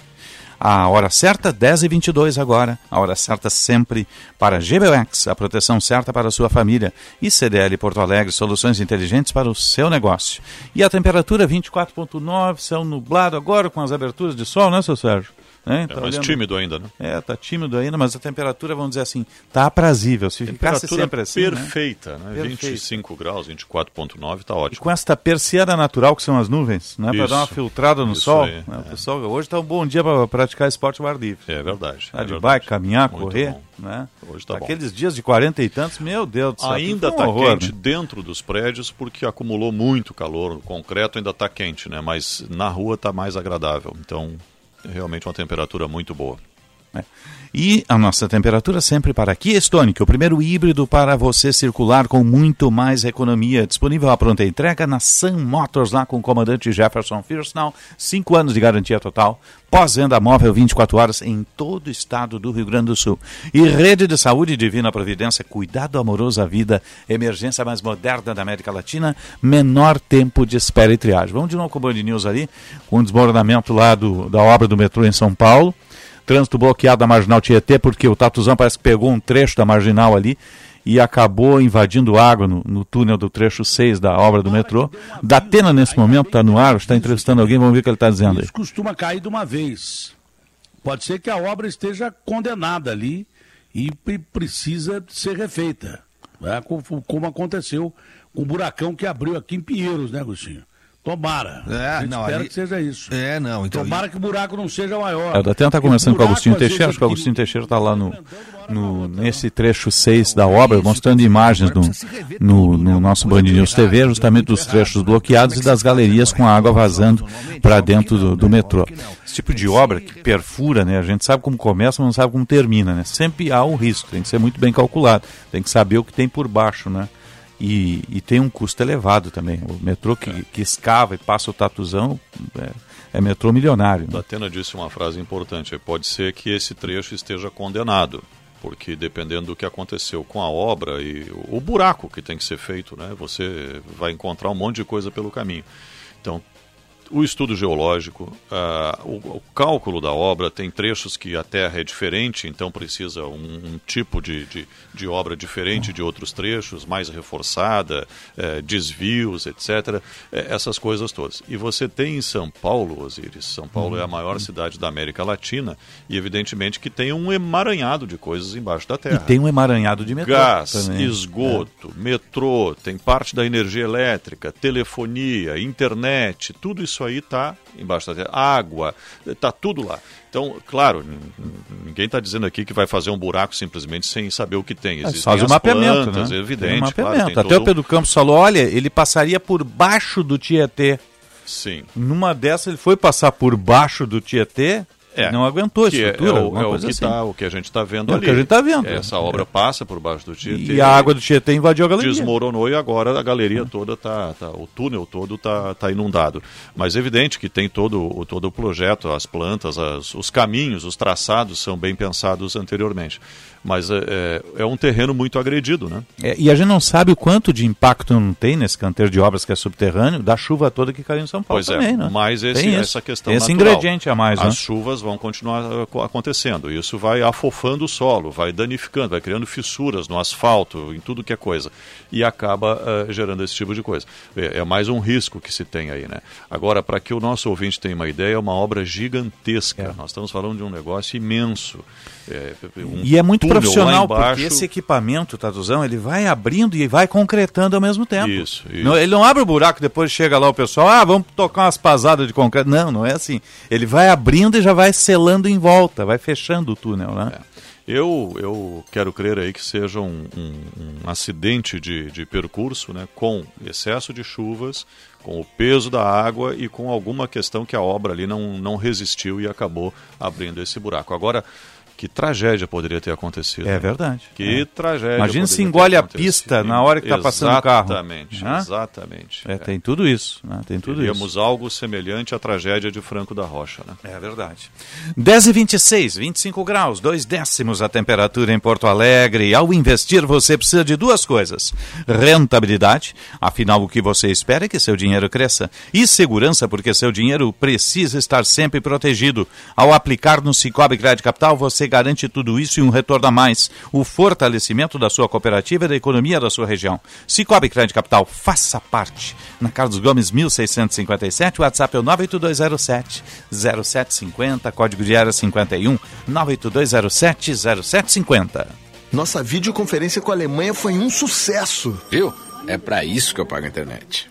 A hora certa, 10h22 agora. A hora certa sempre para GBUX, a proteção certa para a sua família. E CDL Porto Alegre, soluções inteligentes para o seu negócio. E a temperatura 24.9, céu nublado agora com as aberturas de sol, né, seu Sérgio? É, tá é mais olhando... tímido ainda, né? É, tá tímido ainda, mas a temperatura, vamos dizer assim, tá aprazível. Se ficasse sempre assim, perfeita, né? né? 25 graus, 24.9, tá ótimo. E com esta persiana natural que são as nuvens, né? Para dar uma filtrada no sol. Aí, né? é. pessoal, hoje tá um bom dia para praticar esporte ao ar livre. É verdade. Tá é de verdade. bike, caminhar, Muito correr, bom. né? Hoje tá Aqueles bom. dias de 40 e tantos, meu Deus do céu. Ainda um tá horror, quente né? dentro dos prédios porque acumulou muito calor. O concreto ainda tá quente, né? Mas na rua tá mais agradável. Então, realmente uma temperatura muito boa. É. E a nossa temperatura sempre para Kia Stonic, o primeiro híbrido para você circular com muito mais economia. Disponível à pronta entrega na Sun Motors, lá com o comandante Jefferson Firstnall. Cinco anos de garantia total. Pós-venda móvel 24 horas em todo o estado do Rio Grande do Sul. E Rede de Saúde Divina Providência, cuidado amoroso à vida, emergência mais moderna da América Latina, menor tempo de espera e triagem. Vamos de novo com o Band News ali, com o desmoronamento lá do, da obra do metrô em São Paulo trânsito bloqueado da Marginal Tietê, porque o Tatuzão parece que pegou um trecho da Marginal ali e acabou invadindo água no, no túnel do trecho 6 da obra do metrô. Da Atena, nesse momento, está no ar, está entrevistando alguém, vamos ver o que ele está dizendo aí. Isso costuma cair de uma vez. Pode ser que a obra esteja condenada ali e precisa ser refeita. Né? Como aconteceu com o buracão que abriu aqui em Pinheiros, né, Agostinho? Tomara. É, não, espera ali... que seja isso. É, não. Então, Tomara e... que o buraco não seja maior. É, o Datena está conversando com o Agostinho Teixeira, acho que o Agostinho Teixeira está lá no, no, nesse trecho 6 da obra, mostrando imagens no, no, no nosso Band News TV, justamente dos trechos bloqueados e das galerias com a água vazando para dentro do, do, metrô. Esse tipo de obra que perfura, né? A gente sabe como começa, mas não sabe como termina, né? Sempre há um risco, tem que ser muito bem calculado, tem que saber o que tem por baixo, né? E, e, tem um custo elevado também. O metrô que, é. que escava e passa o tatuzão é, é metrô milionário. Né? Atena disse uma frase importante: pode ser que esse trecho esteja condenado, porque dependendo do que aconteceu com a obra e o, o buraco que tem que ser feito, né, você vai encontrar um monte de coisa pelo caminho. Então o estudo geológico, uh, o, o, cálculo da obra, tem trechos que a terra é diferente, então precisa um, um tipo de, de, de, obra diferente de outros trechos, mais reforçada, uh, desvios, etc. Eh, essas coisas todas. E você tem em São Paulo, Osiris, São Paulo é a maior uhum. cidade da América Latina, e evidentemente que tem um emaranhado de coisas embaixo da terra. E tem um emaranhado de metrô. Gás, também. esgoto, é. metrô, tem parte da energia elétrica, telefonia, internet, tudo isso isso aí está embaixo da terra. Água, está tudo lá. Então, claro, ninguém está dizendo aqui que vai fazer um buraco simplesmente sem saber o que tem. Existem faz o mapeamento, plantas, né? É evidente. Tem mapeamento. Claro, Até o Pedro Campos falou, olha, ele passaria por baixo do Tietê. Sim. Numa dessas ele foi passar por baixo do Tietê, é, não aguentou a estrutura. É, é, o, é o, que assim. tá, o que a gente está vendo é ali. o que a gente está vendo. Essa obra passa por baixo do Tietê. E a água do Tietê invadiu a galeria. Desmoronou e agora a galeria toda está, tá, o túnel todo está tá inundado. Mas é evidente que tem todo, o, todo o projeto, as plantas, as, os caminhos, os traçados são bem pensados anteriormente mas é, é, é um terreno muito agredido, né? É, e a gente não sabe o quanto de impacto não tem nesse canteiro de obras que é subterrâneo da chuva toda que caiu em São Paulo pois também, é, né? Mas esse, essa questão esse natural. ingrediente a mais, As né? chuvas vão continuar acontecendo. Isso vai afofando o solo, vai danificando, vai criando fissuras no asfalto, em tudo que é coisa. E acaba uh, gerando esse tipo de coisa. É, é, mais um risco que se tem aí, né? Agora, para que o nosso ouvinte tenha uma ideia, é uma obra gigantesca. É. Nós estamos falando de um negócio imenso. É, um e é muito profissional, porque esse equipamento, Tatuzão, ele vai abrindo e vai concretando ao mesmo tempo. Isso, isso. Não, ele não abre o buraco depois chega lá o pessoal, ah, vamos tocar umas pasadas de concreto. Não, não é assim. Ele vai abrindo e já vai selando em volta, vai fechando o túnel, né? É. Eu, eu quero crer aí que seja um, um, um acidente de, de percurso, né, com excesso de chuvas, com o peso da água e com alguma questão que a obra ali não, não resistiu e acabou abrindo esse buraco. Agora, que tragédia poderia ter acontecido. É verdade. Que é. tragédia. Imagina se engole a pista na hora que está passando o carro. Exatamente, né? exatamente. É, é. Tem tudo isso. Né? Tem tudo Teríamos isso. algo semelhante à tragédia de Franco da Rocha. Né? É verdade. 10 e 26, 25 graus, dois décimos a temperatura em Porto Alegre. Ao investir, você precisa de duas coisas: rentabilidade, afinal, o que você espera é que seu dinheiro cresça, e segurança, porque seu dinheiro precisa estar sempre protegido. Ao aplicar no Cicobi Crédito Capital, você garante tudo isso e um retorno a mais. O fortalecimento da sua cooperativa e da economia da sua região. Cicobi Crédito Capital, faça parte. Na Carlos Gomes, 1657, o WhatsApp é o 98207 0750, código de área 51 98207 0750. Nossa videoconferência com a Alemanha foi um sucesso. Viu? É para isso que eu pago a internet.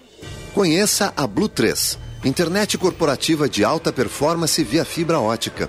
Conheça a Blue 3, internet corporativa de alta performance via fibra ótica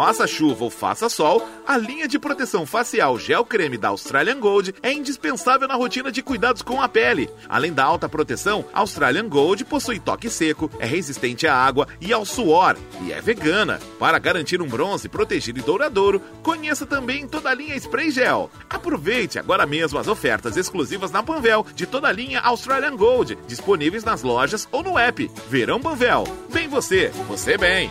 Faça chuva ou faça sol, a linha de proteção facial gel creme da Australian Gold é indispensável na rotina de cuidados com a pele. Além da alta proteção, Australian Gold possui toque seco, é resistente à água e ao suor e é vegana. Para garantir um bronze protegido e douradouro, conheça também toda a linha Spray Gel. Aproveite agora mesmo as ofertas exclusivas na Panvel de toda a linha Australian Gold, disponíveis nas lojas ou no app. Verão Panvel. Bem você, você bem.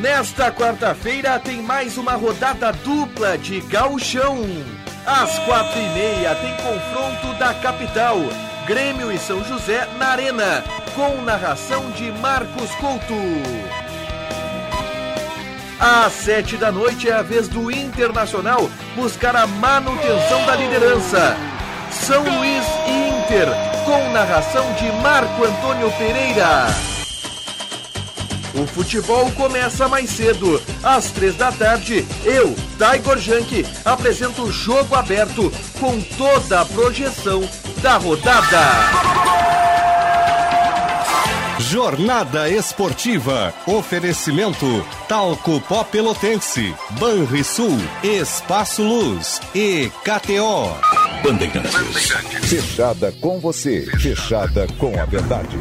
Nesta quarta-feira tem mais uma rodada dupla de gauchão. Às quatro e meia tem confronto da capital, Grêmio e São José na Arena, com narração de Marcos Couto. Às sete da noite é a vez do Internacional buscar a manutenção da liderança. São Luís e Inter, com narração de Marco Antônio Pereira. O futebol começa mais cedo. Às três da tarde, eu, Taigor Jank, apresento o jogo aberto com toda a projeção da rodada. Jornada Esportiva. Oferecimento Talco Pó Pelotense, Banrisul, Espaço Luz e KTO. Bandeirantes. Fechada com você, fechada com a verdade.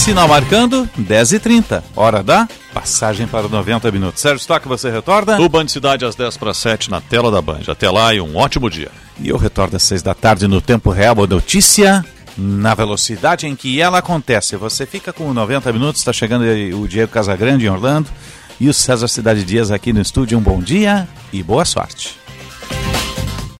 Sinal marcando 10h30. Hora da passagem para 90 minutos. Sérgio Stock, você retorna? O Band Cidade às 10 para 7 na tela da Band. Até lá e um ótimo dia. E eu retorno às 6 da tarde no Tempo Real. A notícia na velocidade em que ela acontece. Você fica com 90 minutos, está chegando o Diego Casagrande em Orlando e o César Cidade Dias aqui no estúdio. Um bom dia e boa sorte.